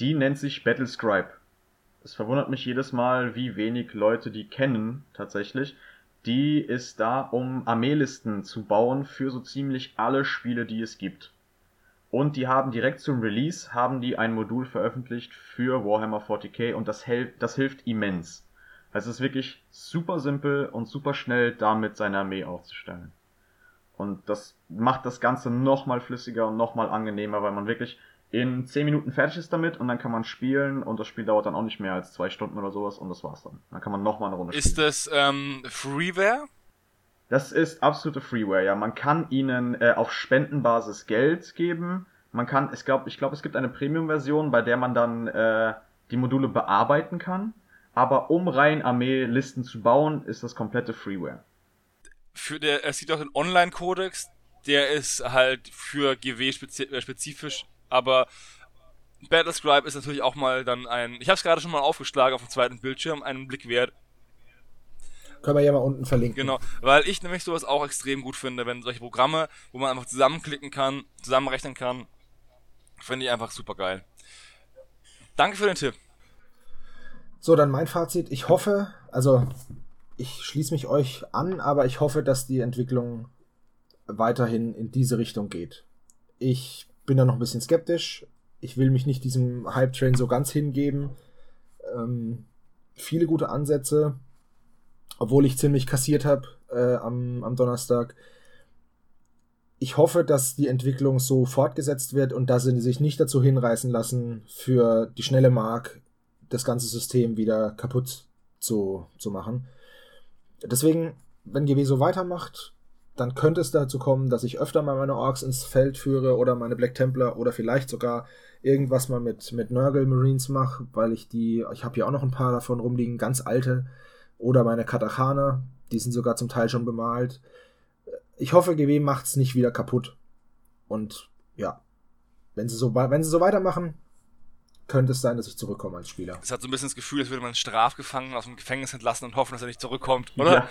Die nennt sich Battlescribe. Es verwundert mich jedes Mal, wie wenig Leute die kennen tatsächlich. Die ist da, um Armeelisten zu bauen für so ziemlich alle Spiele, die es gibt. Und die haben direkt zum Release haben die ein Modul veröffentlicht für Warhammer 40k und das, das hilft immens. Es ist wirklich super simpel und super schnell, damit seine Armee aufzustellen. Und das macht das Ganze nochmal flüssiger und nochmal angenehmer, weil man wirklich in 10 Minuten fertig ist damit und dann kann man spielen und das Spiel dauert dann auch nicht mehr als 2 Stunden oder sowas und das war's dann. Dann kann man nochmal eine Runde spielen. Ist das ähm, Freeware? Das ist absolute Freeware, ja. Man kann ihnen äh, auf Spendenbasis Geld geben. Man kann, ich glaube, ich glaube, es gibt eine Premium-Version, bei der man dann äh, die Module bearbeiten kann aber um rein Armeelisten zu bauen, ist das komplette Freeware. Für der, es gibt auch den Online-Kodex, der ist halt für GW äh, spezifisch, aber Battlescribe ist natürlich auch mal dann ein, ich habe es gerade schon mal aufgeschlagen auf dem zweiten Bildschirm, einen Blick wert. Können wir ja mal unten verlinken. Genau, weil ich nämlich sowas auch extrem gut finde, wenn solche Programme, wo man einfach zusammenklicken kann, zusammenrechnen kann, finde ich einfach super geil. Danke für den Tipp. So, dann mein Fazit. Ich hoffe, also ich schließe mich euch an, aber ich hoffe, dass die Entwicklung weiterhin in diese Richtung geht. Ich bin da noch ein bisschen skeptisch. Ich will mich nicht diesem Hype-Train so ganz hingeben. Ähm, viele gute Ansätze, obwohl ich ziemlich kassiert habe äh, am, am Donnerstag. Ich hoffe, dass die Entwicklung so fortgesetzt wird und dass sie sich nicht dazu hinreißen lassen, für die schnelle Mark das ganze System wieder kaputt zu, zu machen. Deswegen, wenn GW so weitermacht, dann könnte es dazu kommen, dass ich öfter mal meine Orks ins Feld führe oder meine Black Templar oder vielleicht sogar irgendwas mal mit, mit Nurgle Marines mache, weil ich die, ich habe hier auch noch ein paar davon rumliegen, ganz alte. Oder meine Katachana, die sind sogar zum Teil schon bemalt. Ich hoffe, GW macht es nicht wieder kaputt. Und ja, wenn sie so, wenn sie so weitermachen, könnte es sein, dass ich zurückkomme als Spieler. Es hat so ein bisschen das Gefühl, als würde man Strafgefangenen aus dem Gefängnis entlassen und hoffen, dass er nicht zurückkommt, oder?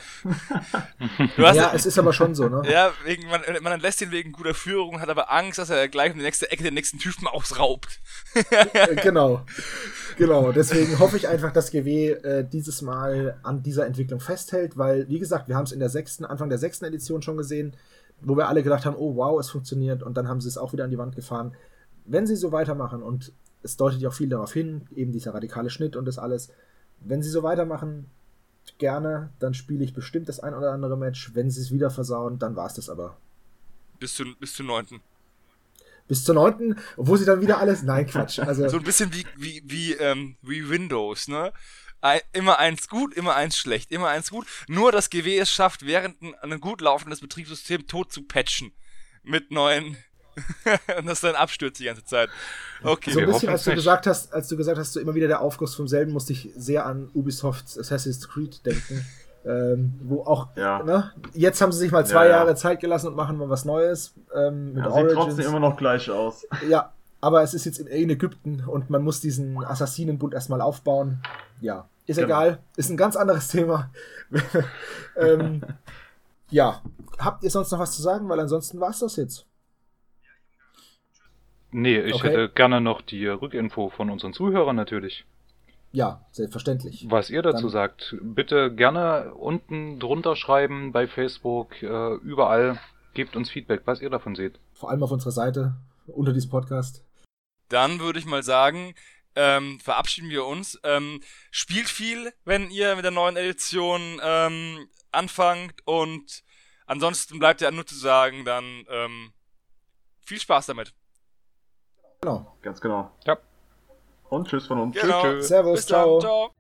Ja, ja es ist aber schon so, ne? Ja, wegen, man, man entlässt ihn wegen guter Führung, hat aber Angst, dass er gleich um die nächste Ecke den nächsten Typen ausraubt. Äh, genau. Genau. Deswegen hoffe ich einfach, dass GW äh, dieses Mal an dieser Entwicklung festhält, weil, wie gesagt, wir haben es in der sechsten, Anfang der sechsten Edition schon gesehen, wo wir alle gedacht haben, oh wow, es funktioniert und dann haben sie es auch wieder an die Wand gefahren. Wenn sie so weitermachen und es deutet ja auch viel darauf hin, eben dieser radikale Schnitt und das alles. Wenn sie so weitermachen, gerne, dann spiele ich bestimmt das ein oder andere Match. Wenn sie es wieder versauen, dann war es das aber. Bis zu, bis zum 9. Bis zur 9., wo sie dann wieder alles. Nein, Quatsch. Also, So ein bisschen wie, wie, wie, ähm, wie Windows, ne? Ein, immer eins gut, immer eins schlecht, immer eins gut. Nur das GW es schafft, während ein, ein gut laufendes Betriebssystem tot zu patchen. Mit neuen. und das dann abstürzt die ganze Zeit. Okay. so ein bisschen, als du nicht. gesagt hast, als du gesagt hast, so immer wieder der Aufguss vom selben, musste ich sehr an Ubisofts Assassin's Creed denken. ähm, wo auch, Ja. ne? Jetzt haben sie sich mal zwei Ja, ja. Jahre Zeit gelassen und machen mal was Neues. Ähm, mit Ja, sieht Origins. trotzdem immer noch gleich aus. Ja, aber es ist jetzt in, in Ägypten und man muss diesen Assassinenbund erstmal aufbauen. Ja, ist Genau. egal. Ist ein ganz anderes Thema. ähm, ja, habt ihr sonst noch was zu sagen? Weil ansonsten war es das jetzt. Nee, ich Okay. hätte gerne noch die Rückinfo von unseren Zuhörern natürlich. Ja, selbstverständlich. Was ihr dazu Dann- sagt, bitte gerne unten drunter schreiben bei Facebook, äh, überall. Gebt uns Feedback, was ihr davon seht. Vor allem auf unserer Seite unter diesem Podcast. Dann würde ich mal sagen, ähm, verabschieden wir uns. Ähm, spielt viel, wenn ihr mit der neuen Edition ähm, anfangt und ansonsten bleibt ja nur zu sagen, dann ähm, viel Spaß damit. Genau. Ganz genau. Ja. Und tschüss von uns. Genau. tschüss. Servus, Bis dann. ciao. Ciao.